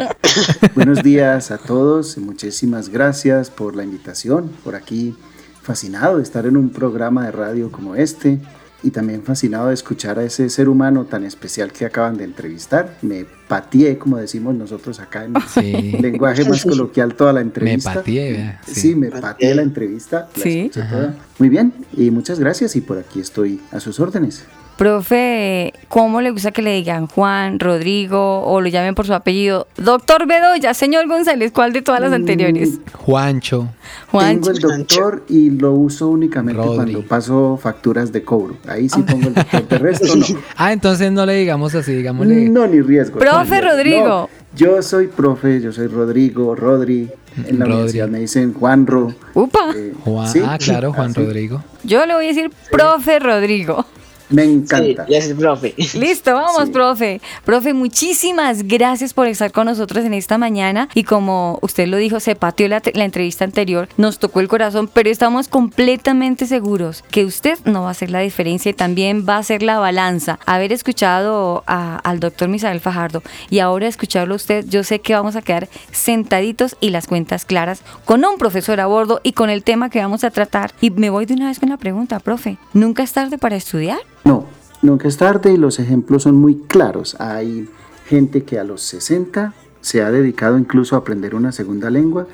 *laughs* Buenos días a todos y muchísimas gracias por la invitación. Por aquí, fascinado de estar en un programa de radio como este y también fascinado de escuchar a ese ser humano tan especial que acaban de entrevistar. Me pateé, como decimos nosotros acá en Sí. *laughs* lenguaje más coloquial, toda la Me entrevista. pateé, vea, Sí, sí. me pateé la entrevista. la Sí. toda. Muy bien, y muchas gracias y por aquí estoy a sus órdenes. Profe, ¿cómo le gusta que le digan Juan, Rodrigo o lo llamen por su apellido? Doctor Bedoya, señor González, ¿cuál de todas las anteriores? Juancho. Juan. Tengo el doctor y lo uso únicamente Rodri. cuando paso facturas de cobro. Ahí sí pongo el doctor. De resto no. *laughs* Ah, entonces no le digamos así, digámosle. No, ni riesgo. Profe No, Rodrigo. no. Yo soy profe, yo soy Rodrigo, Rodri. En la Rodri. universidad me dicen Juanro. Upa. eh, Juan, sí, ah, claro, Juan así. Rodrigo. Yo le voy a decir profe Rodrigo. Me Sí, encanta. ya es el profe. Listo, vamos, Sí. profe. Profe, muchísimas gracias por estar con nosotros en esta mañana. Y como usted lo dijo, se pateó la, la entrevista anterior, nos tocó el corazón, pero estamos completamente seguros que usted no va a hacer la diferencia y también va a ser la balanza. Haber escuchado a- al doctor Misael Fajardo y ahora escucharlo a usted, yo sé que vamos a quedar sentaditos y las cuentas claras con un profesor a bordo y con el tema que vamos a tratar. Y me voy de una vez con la pregunta, profe. ¿Nunca es tarde para estudiar? No, nunca es tarde y los ejemplos son muy claros. Hay gente que a los 60 se ha dedicado incluso a aprender una segunda lengua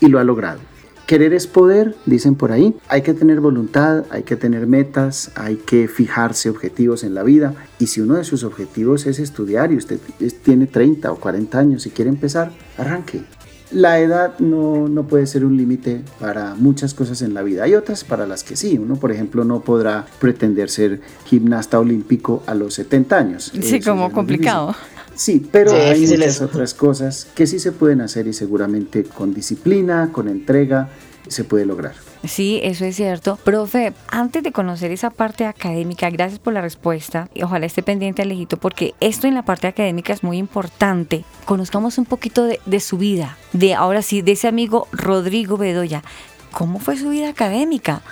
y lo ha logrado. Querer es poder, dicen por ahí. Hay que tener voluntad, hay que tener metas, hay que fijarse objetivos en la vida. Y si uno de sus objetivos es estudiar y usted tiene 30 o 40 años y quiere empezar, arranque. La edad no, no puede ser un límite para muchas cosas en la vida. Hay otras para las que sí. Uno, por ejemplo, no podrá pretender ser gimnasta olímpico a los 70 años. Sí, Eso como complicado. difícil. Sí, pero Sí, hay muchas otras cosas que sí se pueden hacer y seguramente con disciplina, con entrega, se puede lograr. Sí, eso es cierto. Profe, antes de conocer esa parte académica, gracias por la respuesta. Y ojalá esté pendiente Alejito, porque esto en la parte académica es muy importante. Conozcamos un poquito de, de su vida, de ahora sí, de ese amigo Rodrigo Bedoya. ¿Cómo fue su vida académica?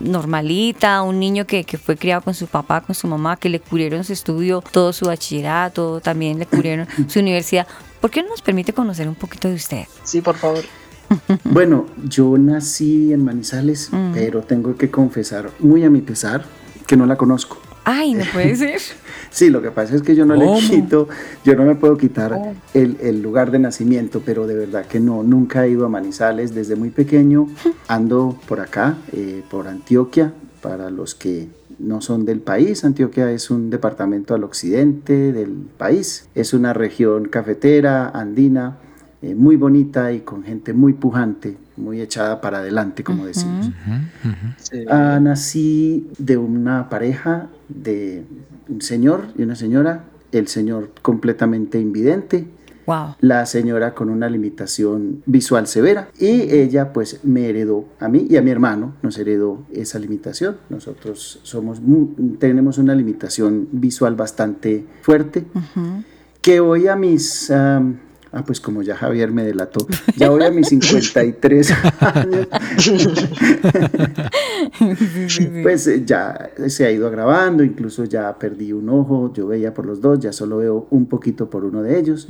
Normalita, un niño que, que fue criado con su papá, con su mamá, que le cubrieron su estudio, todo su bachillerato, también le cubrieron *laughs* su universidad. ¿Por qué no nos permite conocer un poquito de usted? Sí, por favor. *laughs* Bueno, yo nací en Manizales, Mm. pero tengo que confesar, muy a mi pesar, que no la conozco. Ay, no puede *laughs* ser. Sí, lo que pasa es que yo no ¿Cómo? le quito, yo no me puedo quitar Oh. el, el lugar de nacimiento, pero de verdad que no, nunca he ido a Manizales desde muy pequeño, *laughs* ando por acá, eh, por Antioquia, para los que no son del país, Antioquia es un departamento al occidente del país, es una región cafetera, andina, eh, muy bonita y con gente muy pujante, muy echada para adelante, como decimos. Ah, nací de una pareja de un señor y una señora, el señor completamente invidente, Wow. la señora con una limitación visual severa y ella pues me heredó a mí y a mi hermano, nos heredó esa limitación. Nosotros somos tenemos una limitación visual bastante fuerte que hoy a mis... Ah, pues como ya Javier me delató, ya voy a mis *laughs* 53 años, pues eh, ya se ha ido agravando, incluso ya perdí un ojo, yo veía por los dos, ya solo veo un poquito por uno de ellos.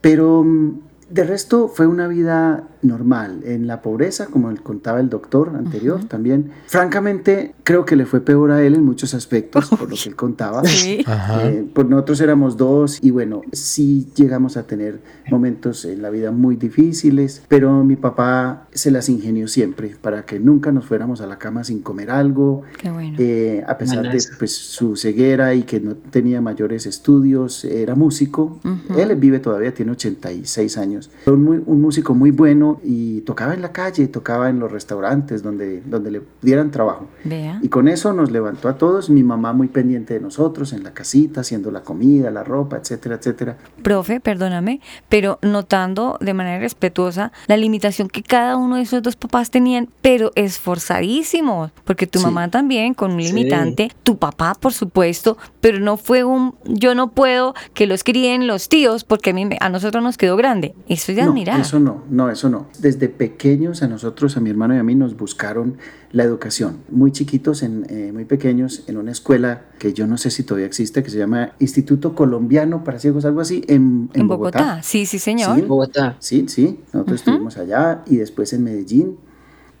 Pero mm, de resto fue una vida normal, en la pobreza, como él contaba el doctor anterior también. Francamente, creo que le fue peor a él en muchos aspectos, por lo que él contaba. *laughs* Sí. Eh, pues nosotros éramos dos y bueno, sí llegamos a tener momentos en la vida muy difíciles, pero mi papá se las ingenió siempre para que nunca nos fuéramos a la cama sin comer algo. Qué bueno. Eh, a pesar de pues, su ceguera y que no tenía mayores estudios, era músico. Él vive todavía, tiene 86 años. Un, muy- un músico muy bueno y tocaba en la calle, tocaba en los restaurantes donde, donde le dieran trabajo. Vea. Y con eso nos levantó a todos, mi mamá muy pendiente de nosotros en la casita, haciendo la comida, la ropa, etcétera, etcétera. Profe, perdóname, pero notando de manera respetuosa la limitación que cada uno de esos dos papás tenían, pero esforzadísimos, porque tu Sí. mamá también con un Sí. limitante, tu papá por supuesto, pero no fue un yo no puedo que los críen los tíos porque a mí me- a nosotros nos quedó grande. Eso es de No, admirar. eso no, no, eso no. Desde pequeños a nosotros, a mi hermano y a mí, nos buscaron la educación. Muy chiquitos, en, eh, muy pequeños, en una escuela que yo no sé si todavía existe, que se llama Instituto Colombiano para Ciegos, algo así, en, en en Bogotá. Sí, sí, señor. Sí. Bogotá. Sí, sí, nosotros estuvimos allá y después en Medellín.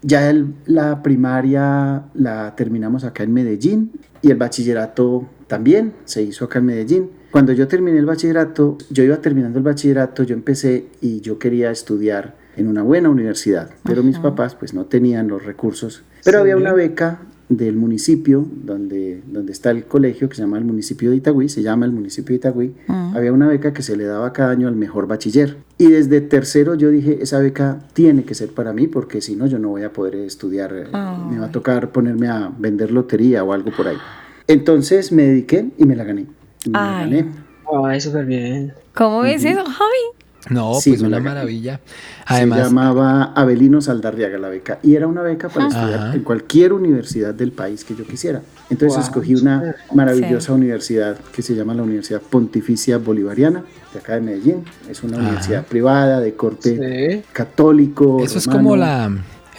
Ya el- la primaria la terminamos acá en Medellín y el bachillerato también se hizo acá en Medellín. Cuando yo terminé el bachillerato, yo iba terminando el bachillerato, yo empecé y yo quería estudiar en una buena universidad, pero mis papás pues no tenían los recursos. Pero Sí. había una beca del municipio donde, donde está el colegio que se llama el municipio de Itagüí, se llama el municipio de Itagüí, Mm. había una beca que se le daba cada año al mejor bachiller. Y desde tercero yo dije, esa beca tiene que ser para mí porque si no yo no voy a poder estudiar, eh, me va a tocar ponerme a vender lotería o algo por ahí. Entonces me dediqué y me la gané. Me la Ay. gané. Ay, súper bien. ¿Cómo ves eso, Javi? No, Sí, pues una la- maravilla. se llamaba Avelino Saldarriaga la beca y era una beca para estudiar en cualquier universidad del país que yo quisiera. Entonces Wow, escogí una maravillosa Sí. universidad que se llama la Universidad Pontificia Bolivariana de acá de Medellín. Es una Ajá. universidad privada de corte Sí. católico. eso es como la,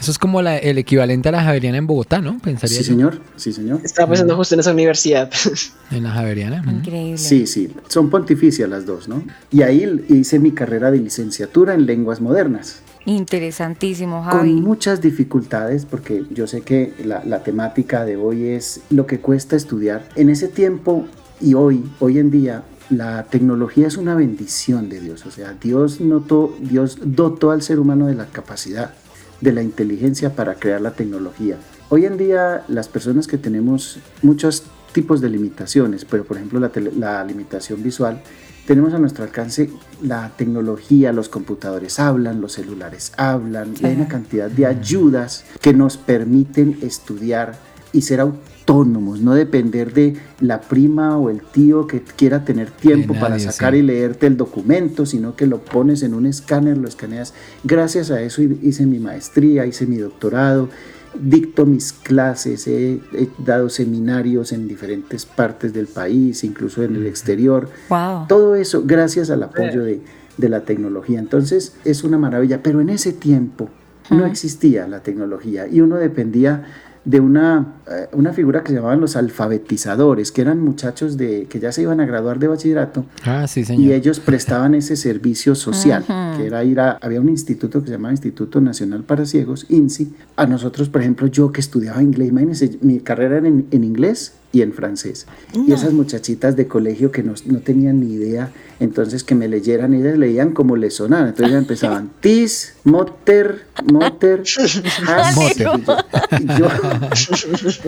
eso es como la, el equivalente a la Javeriana en Bogotá, ¿no? Pensaría Sí, yo. señor. Sí, señor. Estaba pensando justo en esa universidad. *laughs* En la Javeriana. Increíble. Sí, sí, son pontificias las dos, ¿no? Y ahí hice mi carrera de licenciatura en lenguas modernas. Interesantísimo, con Javi. muchas dificultades, porque yo sé que la, la temática de hoy es lo que cuesta estudiar. En ese tiempo y hoy, hoy en día, la tecnología es una bendición de Dios. O sea, Dios, notó, Dios dotó al ser humano de la capacidad, de la inteligencia para crear la tecnología. Hoy en día, las personas que tenemos muchos tipos de limitaciones, pero por ejemplo la, limitación visual, tenemos a nuestro alcance la tecnología, los computadores hablan, los celulares hablan, y hay una cantidad de ayudas que nos permiten estudiar y ser autónomos, no depender de la prima o el tío que quiera tener tiempo para sacar sí. y leerte el documento, sino que lo pones en un escáner, lo escaneas. Gracias a eso hice mi maestría, hice mi doctorado, dicto mis clases, he, he dado seminarios en diferentes partes del país, incluso en el exterior. Wow. Todo eso gracias al apoyo de, de la tecnología. Entonces es una maravilla, pero en ese tiempo no existía la tecnología y uno dependía de una eh, una figura que se llamaban los alfabetizadores, que eran muchachos de, que ya se iban a graduar de bachillerato Ah, sí, y señor. ellos prestaban *laughs* ese servicio social, que era ir a, había un instituto que se llamaba Instituto Nacional para Ciegos, INSI. A nosotros, por ejemplo, yo que estudiaba inglés, imagínense, mi carrera era en, en inglés y en francés. Y esas muchachitas de colegio que no, no tenían ni idea, entonces que me leyeran, ellas leían como les sonaban. Entonces ya empezaban, *laughs* tis, moter, moter, *laughs* has. Moter. Y yo, *laughs*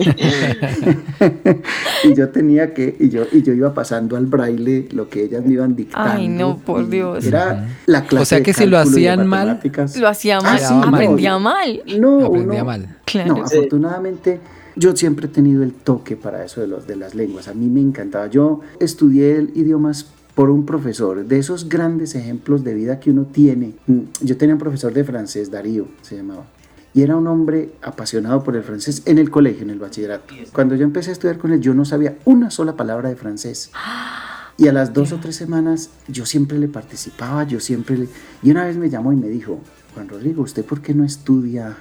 y yo tenía que, y yo, y yo iba pasando al braille lo que ellas me iban dictando. Ay, no, por Dios. Era la clase O sea de que si lo de hacían mal. Lo hacía Ah, mal, sí, aprendía no. mal. No, Aprendía uno- mal. Claro. no, afortunadamente yo siempre he tenido el toque para eso de, los, de las lenguas. A mí me encantaba. Yo estudié el idiomas por un profesor, de esos grandes ejemplos de vida que uno tiene. Mm, Yo tenía un profesor de francés, Darío se llamaba. Y era un hombre apasionado por el francés en el colegio, en el bachillerato. Cuando yo empecé a estudiar con él, yo no sabía una sola palabra de francés. *gasps* Y a las dos o tres semanas yo siempre le participaba, yo siempre le... Y una vez me llamó y me dijo, Juan Rodrigo, ¿usted por qué no estudia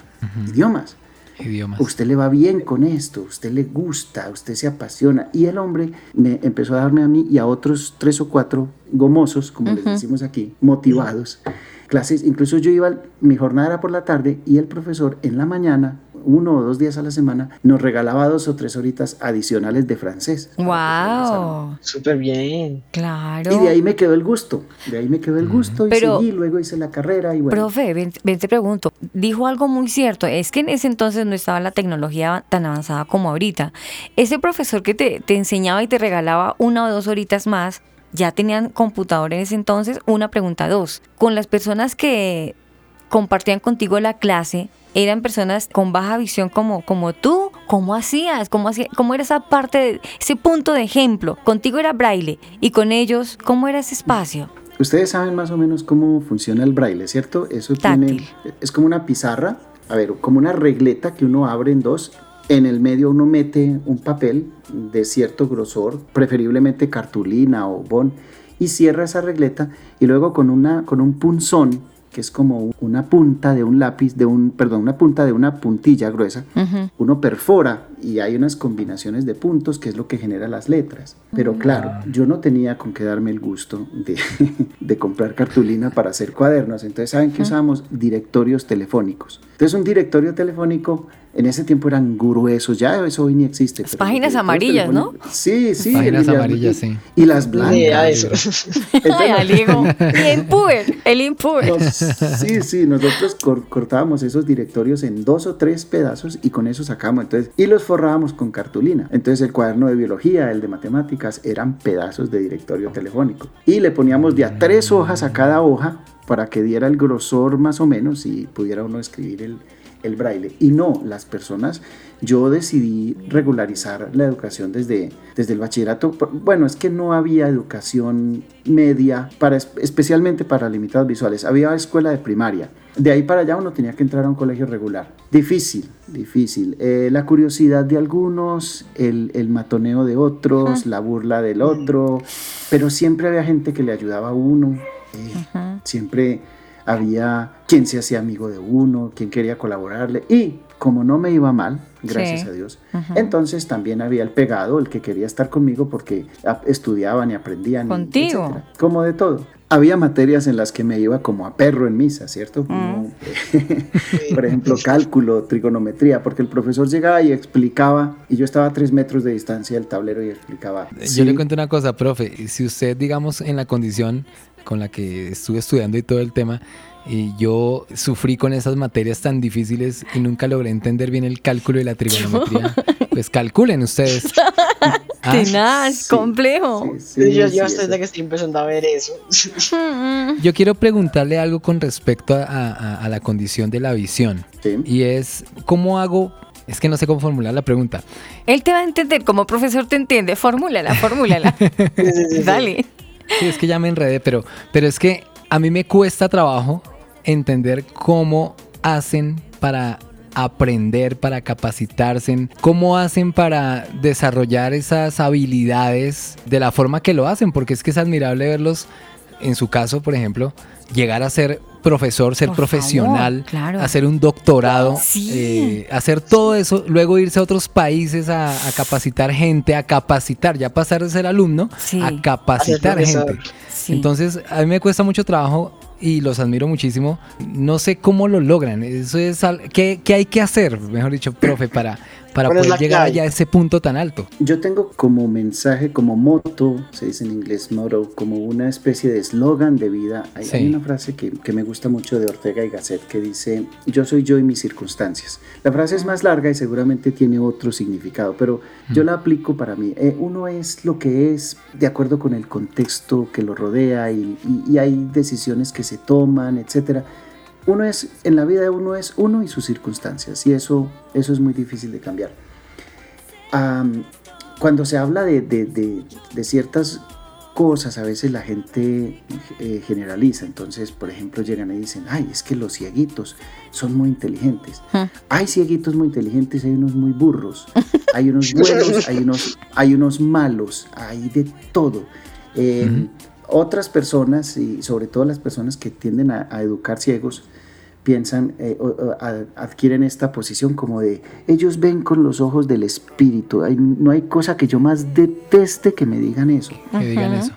idiomas? Idiomas. Usted le va bien con esto, usted le gusta, usted se apasiona. Y el hombre me empezó a darme a mí y a otros tres o cuatro gomosos, como les decimos aquí, motivados, clases. Incluso yo iba, mi jornada era por la tarde y el profesor en la mañana, uno o dos días a la semana, nos regalaba dos o tres horitas adicionales de francés. Wow. Súper bien. Claro. Y de ahí me quedó el gusto, de ahí me quedó el gusto y Pero- seguí, luego hice la carrera y bueno. Profe, ven, ven, te pregunto, dijo algo muy cierto, es que en ese entonces no estaba la tecnología tan avanzada como ahorita. Ese profesor que te, te enseñaba y te regalaba una o dos horitas más, ya tenían computador en ese entonces. Una pregunta, dos, con las personas que compartían contigo la clase, eran personas con baja visión como, como tú, ¿cómo hacías? ¿Cómo, ¿Cómo era esa parte, de, ese punto de ejemplo? Contigo era braille y con ellos, ¿cómo era ese espacio? Ustedes saben más o menos cómo funciona el braille, ¿cierto? Eso tiene, es como una pizarra, a ver, como una regleta que uno abre en dos. En el medio uno mete un papel de cierto grosor, preferiblemente cartulina o bon, y cierra esa regleta y luego con, una, con un punzón, que es como una punta de un lápiz, de un, perdón, una punta de una puntilla gruesa, uno perfora y hay unas combinaciones de puntos que es lo que genera las letras. Pero claro, yo no tenía con qué darme el gusto de, *laughs* de comprar cartulina para hacer cuadernos. Entonces, ¿saben qué usábamos? Directorios telefónicos. Entonces, un directorio telefónico en ese tiempo eran gruesos, ya eso hoy ni existe. los páginas amarillas, ¿no? Sí, sí. Páginas las- amarillas, y- sí. Y las blancas. Idea de eso. *laughs* *laughs* *laughs* El Impuber. Nos- sí, sí, nosotros cor- cortábamos esos directorios en dos o tres pedazos y con eso sacábamos, entonces, y los forrábamos con cartulina. Entonces el cuaderno de biología, el de matemáticas, eran pedazos de directorio telefónico. Y le poníamos de a tres hojas a cada hoja para que diera el grosor más o menos y pudiera uno escribir el, el braille. Y no, las personas, yo decidí regularizar la educación desde, desde el bachillerato. Bueno, es que no había educación media, para, especialmente para limitados visuales. Había escuela de primaria. De ahí para allá uno tenía que entrar a un colegio regular. Difícil, difícil. Eh, la curiosidad de algunos, el, el matoneo de otros, la burla del otro, pero siempre había gente que le ayudaba a uno. Siempre había quien se hacía amigo de uno, quien quería colaborarle. Y como no me iba mal, gracias Sí. a Dios, entonces también había el pegado, el que quería estar conmigo porque estudiaban y aprendían. y Contigo. etcétera. Como de todo. Había materias en las que me iba como a perro en misa, ¿cierto? Como, *laughs* por ejemplo, cálculo, trigonometría, porque el profesor llegaba y explicaba, y yo estaba a tres metros de distancia del tablero y explicaba. Yo sí, le cuento una cosa, profe. Si usted, digamos, en la condición con la que estuve estudiando y todo el tema, y yo sufrí con esas materias tan difíciles y nunca logré entender bien el cálculo y la trigonometría, *laughs* pues calculen ustedes. *laughs* Ah, Tenaz, complejo. Sí, yo, yo hasta desde que estoy empezando a ver eso. Yo quiero preguntarle algo con respecto a, a- a la condición de la visión. Y es, ¿cómo hago? Es que no sé cómo formular la pregunta. Él te va a entender, como profesor te entiende. Fórmulala, fórmulala. *laughs* Dale. Sí, es que ya me enredé, pero, pero es que a mí me cuesta trabajo entender cómo hacen para aprender, para capacitarse, cómo hacen para desarrollar esas habilidades de la forma que lo hacen, porque es que es admirable verlos en su caso, por ejemplo, llegar a ser profesor, ser Por profesional, favor, claro. hacer un doctorado, Sí. eh, hacer todo eso, luego irse a otros países a, a capacitar gente, a capacitar, ya pasar de ser alumno Sí. a capacitar A gente. Sí. Entonces, a mí me cuesta mucho trabajo y los admiro muchísimo. No sé cómo lo logran. Eso es ¿qué, qué hay que hacer, mejor dicho, profe, para, para ¿Cuál es poder llegar allá a ese punto tan alto? Yo tengo como mensaje, como moto, se dice en inglés motto, como una especie de eslogan de vida. Hay, Sí. hay una frase que, que me gusta mucho de Ortega y Gasset que dice, yo soy yo y mis circunstancias. La frase es más larga y seguramente tiene otro significado, pero yo la aplico para mí. Eh, uno es lo que es de acuerdo con el contexto que lo rodea y, y- y hay decisiones que se toman, etcétera. Uno es, en la vida de uno es uno y sus circunstancias y eso, eso es muy difícil de cambiar. Am, cuando se habla de, de- de- de ciertas cosas, a veces la gente eh, generaliza. Entonces, por ejemplo, llegan y dicen, ay, es que los cieguitos son muy inteligentes. Hay cieguitos muy inteligentes, hay unos muy burros, hay unos *laughs* buenos, hay unos, hay unos malos, hay de todo. Eh, Otras personas, y sobre todo las personas que tienden a, a educar ciegos, piensan, eh, o- o a- adquieren esta posición como de, ellos ven con los ojos del espíritu. Hay- no hay cosa que yo más deteste que me digan eso. Que digan eso.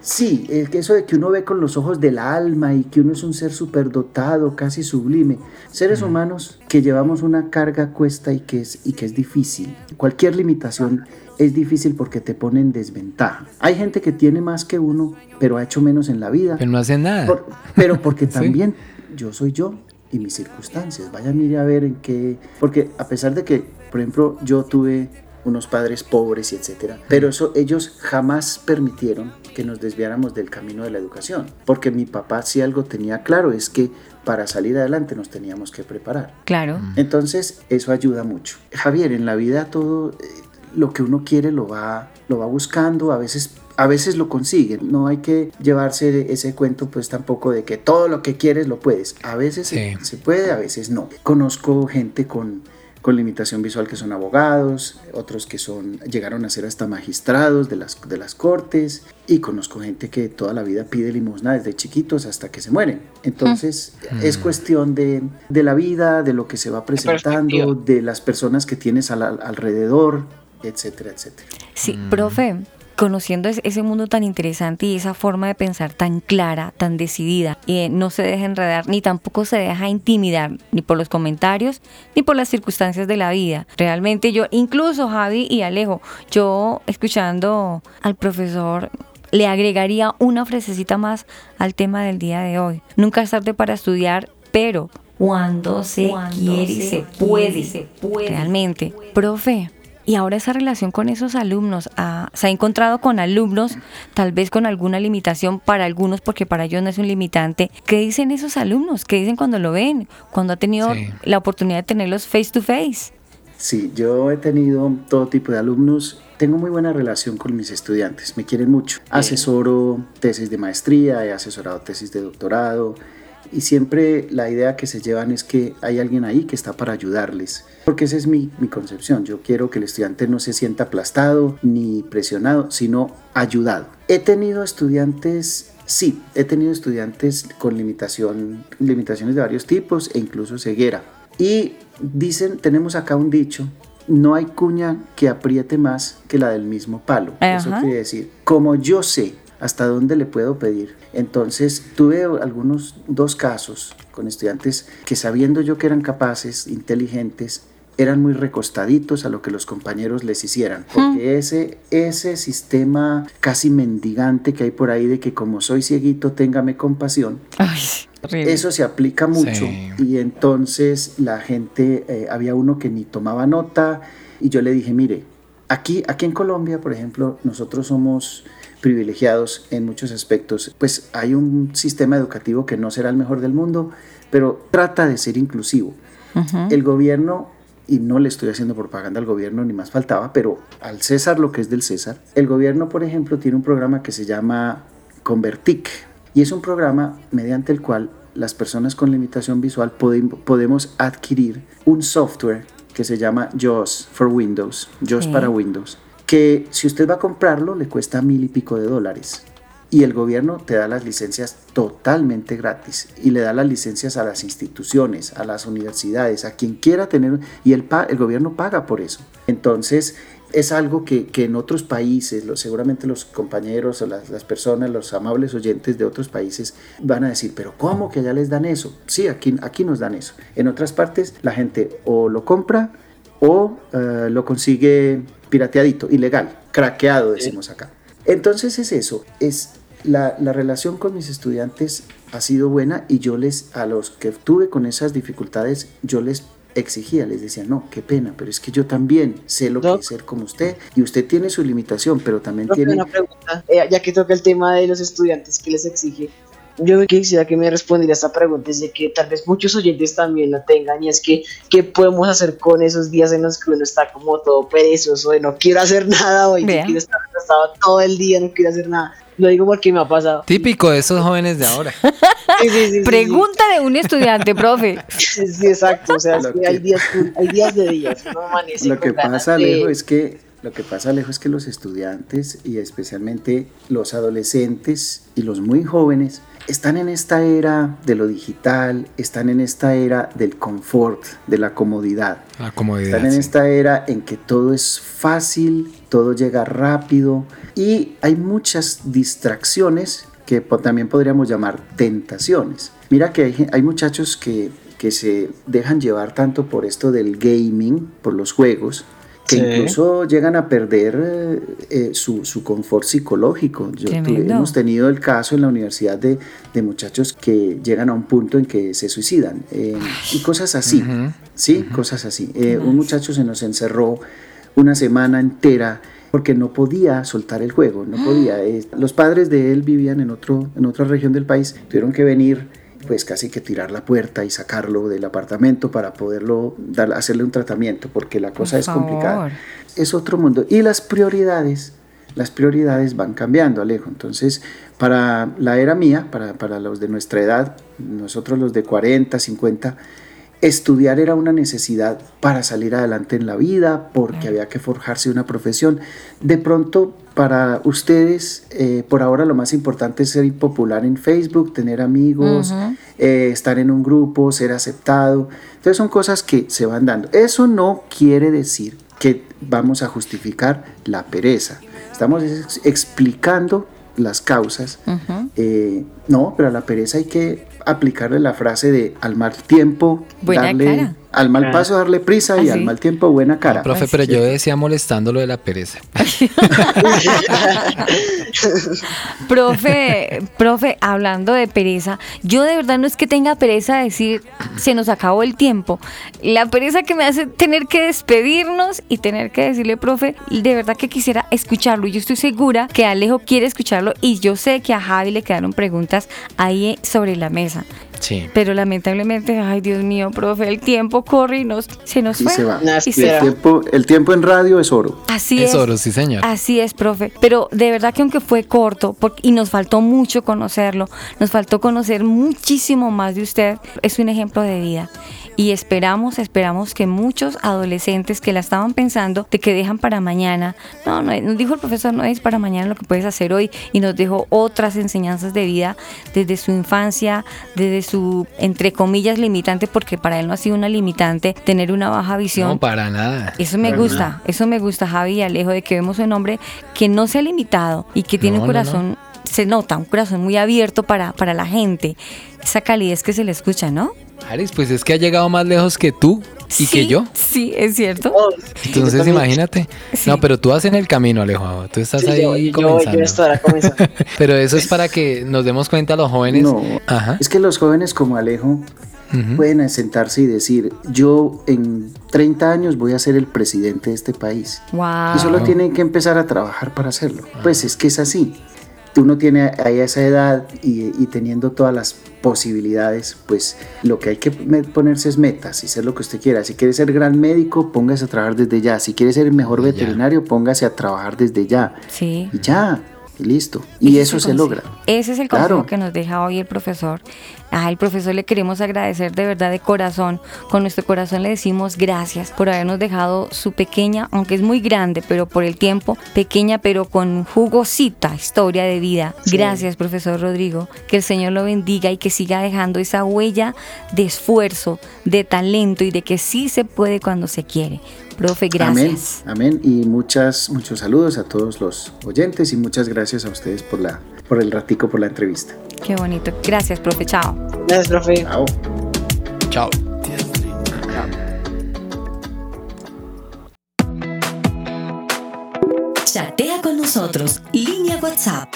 Sí, es que eso de que uno ve con los ojos del alma y que uno es un ser superdotado, casi sublime. Seres humanos que llevamos una carga a cuesta y que, es, y que es difícil. Cualquier limitación es difícil porque te pone en desventaja. Hay gente que tiene más que uno, pero ha hecho menos en la vida. Pero no hacen nada. Por- pero porque *laughs* Sí. también yo soy yo y mis circunstancias. Vaya, mire a ver en qué. Porque a pesar de que, por ejemplo, yo tuve unos padres pobres y etcétera, pero eso ellos jamás permitieron que nos desviáramos del camino de la educación. Porque mi papá, si algo tenía claro, es que para salir adelante nos teníamos que preparar. Claro. Entonces, eso ayuda mucho. Javier, en la vida todo eh, lo que uno quiere lo va, lo va buscando, a veces, a veces lo consigue. No hay que llevarse ese cuento, pues tampoco de que todo lo que quieres lo puedes. A veces se, se puede, a veces no. Conozco gente con, con limitación visual que son abogados, otros que son, llegaron a ser hasta magistrados de las, de las cortes, y conozco gente que toda la vida pide limosna desde chiquitos hasta que se mueren. Entonces, es cuestión de, de la vida, de lo que se va presentando, de las personas que tienes al- alrededor, etcétera, etcétera. Sí, profe, conociendo es- ese mundo tan interesante y esa forma de pensar tan clara, tan decidida, eh, no se deja enredar ni tampoco se deja intimidar ni por los comentarios ni por las circunstancias de la vida. Realmente yo, incluso Javi y Alejo, yo escuchando al profesor le agregaría una frasecita más al tema del día de hoy. Nunca es tarde para estudiar, pero cuando se quiere y se puede, se puede. Realmente. Profe, y ahora esa relación con esos alumnos, ah, ¿se ha encontrado con alumnos, tal vez con alguna limitación para algunos, porque para ellos no es un limitante? ¿Qué dicen esos alumnos? ¿Qué dicen cuando lo ven? Cuando ha tenido Sí. la oportunidad de tenerlos face to face. Sí, yo he tenido todo tipo de alumnos. Tengo muy buena relación con mis estudiantes, me quieren mucho. Asesoro tesis de maestría, he asesorado tesis de doctorado y siempre la idea que se llevan es que hay alguien ahí que está para ayudarles. Porque esa es mi, mi concepción. Yo quiero que el estudiante no se sienta aplastado ni presionado, sino ayudado. He tenido estudiantes Sí, he tenido estudiantes con limitación, limitaciones de varios tipos e incluso ceguera. Y dicen, tenemos acá un dicho, no hay cuña que apriete más que la del mismo palo. Eso Ajá. quiere decir, como yo sé hasta dónde le puedo pedir. Entonces tuve algunos dos casos con estudiantes que sabiendo yo que eran capaces, inteligentes, eran muy recostaditos a lo que los compañeros les hicieran, porque ese, ese sistema casi mendigante que hay por ahí de que como soy cieguito, téngame compasión, eso se aplica mucho Sí. y entonces la gente, eh, había uno que ni tomaba nota y yo le dije, mire, aquí, aquí en Colombia, por ejemplo, nosotros somos privilegiados en muchos aspectos, pues hay un sistema educativo que no será el mejor del mundo, pero trata de ser inclusivo. El gobierno, y no le estoy haciendo propaganda al gobierno ni más faltaba, pero al César lo que es del César, el gobierno, por ejemplo, tiene un programa que se llama Convertic y es un programa mediante el cual las personas con limitación visual podem- podemos adquirir un software que se llama JAWS for Windows, JAWS Sí. para Windows, que si usted va a comprarlo le cuesta mil y pico de dólares. y el gobierno te da las licencias totalmente gratis y le da las licencias a las instituciones, a las universidades, a quien quiera tener, y el, el gobierno paga por eso. Entonces, es algo que, que en otros países, lo- seguramente los compañeros o las, las personas, los amables oyentes de otros países van a decir, pero ¿cómo que allá les dan eso? Sí, aquí, aquí nos dan eso. En otras partes la gente o lo compra o eh, lo consigue pirateadito, ilegal, craqueado decimos acá. Entonces es eso, es la, la relación con mis estudiantes ha sido buena y yo les, a los que tuve con esas dificultades, yo les exigía, les decía, no, qué pena, pero es que yo también sé lo que es ser como usted y usted tiene su limitación, pero también tiene... una pregunta, eh, ya que toca el tema de los estudiantes que les exige, yo quisiera que me respondiera esta pregunta, es de que tal vez muchos oyentes también la tengan, y es que, ¿qué podemos hacer con esos días en los que uno está como todo perezoso, de no quiero hacer nada hoy, yo quiero estar acostado todo el día, no quiero hacer nada? Lo digo porque me ha pasado. Típico de esos jóvenes de ahora. *laughs* Sí, sí, sí, sí, Pregunta de un estudiante, *laughs* profe. Sí, sí, exacto, o sea, es Lo que que- hay días, hay días de días, uno amanece Lo que pasa, de- Alejo, es que lo que pasa, Alejo, es que los estudiantes y especialmente los adolescentes y los muy jóvenes están en esta era de lo digital, están en esta era del confort, de la comodidad. La comodidad. Están en sí. esta era en que todo es fácil, todo llega rápido y hay muchas distracciones que también podríamos llamar tentaciones. Mira que hay, hay muchachos que, que se dejan llevar tanto por esto del gaming, por los juegos, que Sí. incluso llegan a perder eh, eh, su, su confort psicológico. Yo tuve- hemos tenido el caso en la universidad de, de muchachos que llegan a un punto en que se suicidan eh, y cosas así. Sí, cosas así. Eh, un muchacho se nos encerró una semana entera porque no podía soltar el juego, no *gasps* podía. Los padres de él vivían en, otro, en otra región del país, tuvieron que venir pues casi que tirar la puerta y sacarlo del apartamento para poderlo dar, hacerle un tratamiento, porque la cosa Por es complicada. Es otro mundo. Y las prioridades, las prioridades van cambiando, Alejo. Entonces, para la era mía, para, para los de nuestra edad, nosotros los de 40, 50, estudiar era una necesidad para salir adelante en la vida, porque había que forjarse una profesión. De pronto, para ustedes, eh, por ahora lo más importante es ser popular en Facebook, tener amigos, eh, estar en un grupo, ser aceptado. Entonces son cosas que se van dando. Eso no quiere decir que vamos a justificar la pereza. Estamos ex- explicando las causas. Eh, no, pero a la pereza hay que aplicarle la frase de al mal tiempo, Buena darle, cara. Al mal paso darle prisa y ¿Ah, al mal tiempo buena cara. Profe, pero yo decía molestando lo de la pereza. *laughs* Profe, profe, hablando de pereza, yo de verdad no es que tenga pereza de decir se nos acabó el tiempo. La pereza que me hace tener que despedirnos y tener que decirle, profe, de verdad que quisiera escucharlo. Yo estoy segura que Alejo quiere escucharlo y yo sé que a Javi le quedaron preguntas ahí sobre la mesa. Sí. Pero lamentablemente, ay Dios mío, profe, el tiempo corre y nos, se nos Y fue. se va. Nah, Y se el va. tiempo, el tiempo en radio es oro. Así Es es. oro, sí, señor. Así es, profe. Pero de verdad que aunque fue corto por- y nos faltó mucho conocerlo, nos faltó conocer muchísimo más de usted, es un ejemplo de vida. Y esperamos, esperamos que muchos adolescentes que la estaban pensando de que dejan para mañana, no, no, nos dijo el profesor, no es para mañana lo que puedes hacer hoy y nos dejó otras enseñanzas de vida desde su infancia, desde su, entre comillas, limitante, porque para él no ha sido una limitante tener una baja visión. No, para nada. Eso me gusta, nada. eso me gusta, Javi y Alejo, de que vemos un hombre que no se ha limitado y que tiene No, un no, corazón, se nota, un corazón muy abierto para, para la gente. Esa calidez que se le escucha, ¿no? Aris, pues es que ha llegado más lejos que tú y que yo. Sí, es cierto. Entonces imagínate. Sí. No, pero tú vas en el camino, Alejo. Tú estás Sí, ahí yo, yo, comenzando. yo estará comenzando. *laughs* Pero eso es para que nos demos cuenta los jóvenes. No, Ajá. es que los jóvenes como Alejo pueden sentarse y decir, yo en 30 años voy a ser el presidente de este país. Wow. Y solo tienen que empezar a trabajar para hacerlo. Pues es que es así. Uno tiene ahí a esa edad y, y teniendo todas las posibilidades, pues lo que hay que ponerse es metas y ser lo que usted quiera. Si quiere ser gran médico, póngase a trabajar desde ya. Si quiere ser el mejor veterinario, póngase a trabajar desde ya. Sí. Y ya. Y listo. Y eso se logra. Ese es el consejo Claro. que nos deja hoy el profesor. Al profesor le queremos agradecer de verdad de corazón. Con nuestro corazón le decimos gracias por habernos dejado su pequeña, aunque es muy grande, pero por el tiempo, pequeña pero con jugosita historia de vida. Sí. Gracias, profesor Rodrigo. Que el Señor lo bendiga y que siga dejando esa huella de esfuerzo, de talento y de que sí se puede cuando se quiere. Profe, gracias. Amén, amén. Y muchas, muchos saludos a todos los oyentes y muchas gracias a ustedes por, la, por el ratico, por la entrevista. Qué bonito. Gracias, profe. Chao. Gracias, profe. Chao. Chao. Chatea con nosotros. Línea WhatsApp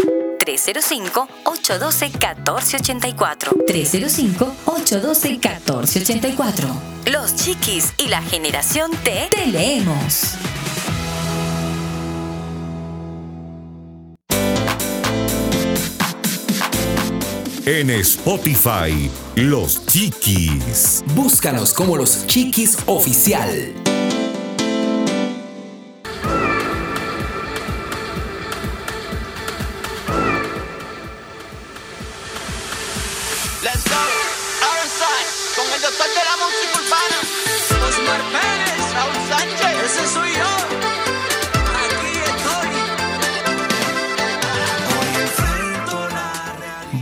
305-812-1484. 305-812-1484. Los chiquis y la generación T te leemos. En Spotify, Los Chiquis. Búscanos como los Chiquis Oficial.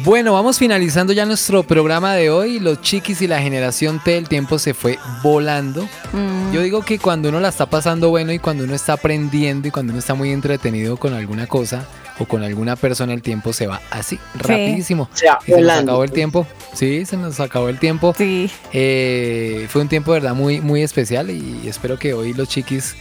Bueno, vamos finalizando ya nuestro programa de hoy. Los chiquis y la generación T, el tiempo se fue volando. Mm. Yo digo que cuando uno la está pasando bueno y cuando uno está aprendiendo y cuando uno está muy entretenido con alguna cosa o con alguna persona, el tiempo se va así, rapidísimo. Se va Y se nos acabó el tiempo. Sí, se nos acabó el tiempo. Sí. Eh, fue un tiempo, de verdad, muy, muy especial y espero que hoy los chiquis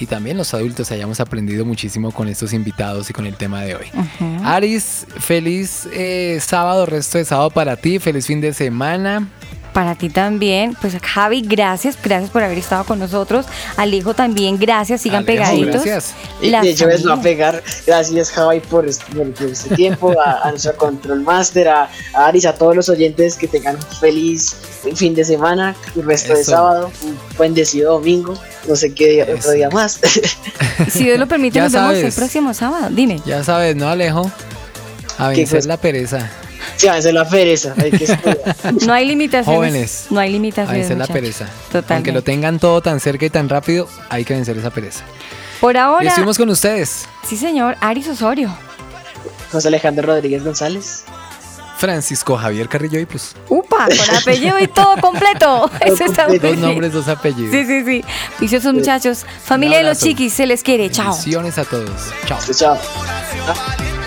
y también los adultos hayamos aprendido muchísimo con estos invitados y con el tema de hoy. Ujú. Aris, feliz eh, sábado, resto de sábado para ti, feliz fin de semana. Para ti también. Pues Javi, gracias, gracias por haber estado con nosotros. Alejo también, gracias, sigan Alejo, pegaditos. gracias. Y La de hecho, les va a pegar. Gracias, Javi, por este, por- este tiempo. A, a nuestro Control Master, a, a Aris, a todos los oyentes que tengan un feliz fin de semana y resto de Eso. sábado. Un bendecido domingo. No sé qué día, otro día más. *laughs* Si Dios lo permite, Ya nos vemos el próximo sábado. Dime. Ya sabes, ¿no, Alejo? A ¿Qué vencer la pereza. Sí, a veces la pereza. Hay que. No hay limitaciones. Jóvenes. No hay A limitaciones. vencer la pereza. Totalmente. Aunque lo tengan todo tan cerca y tan rápido, hay que vencer esa pereza. Por Y ahora. estuvimos con ustedes. Sí, señor. Aris Osorio. José Alejandro Rodríguez González. Francisco Javier Carrillo y pues Upa, con *laughs* apellido y todo completo. Eso está muy dos nombres, dos apellidos. Sí, sí, sí. Viciosos muchachos. Familia de los chiquis, se les quiere. Chao. Bendiciones a todos. Chao. Chao. Valiente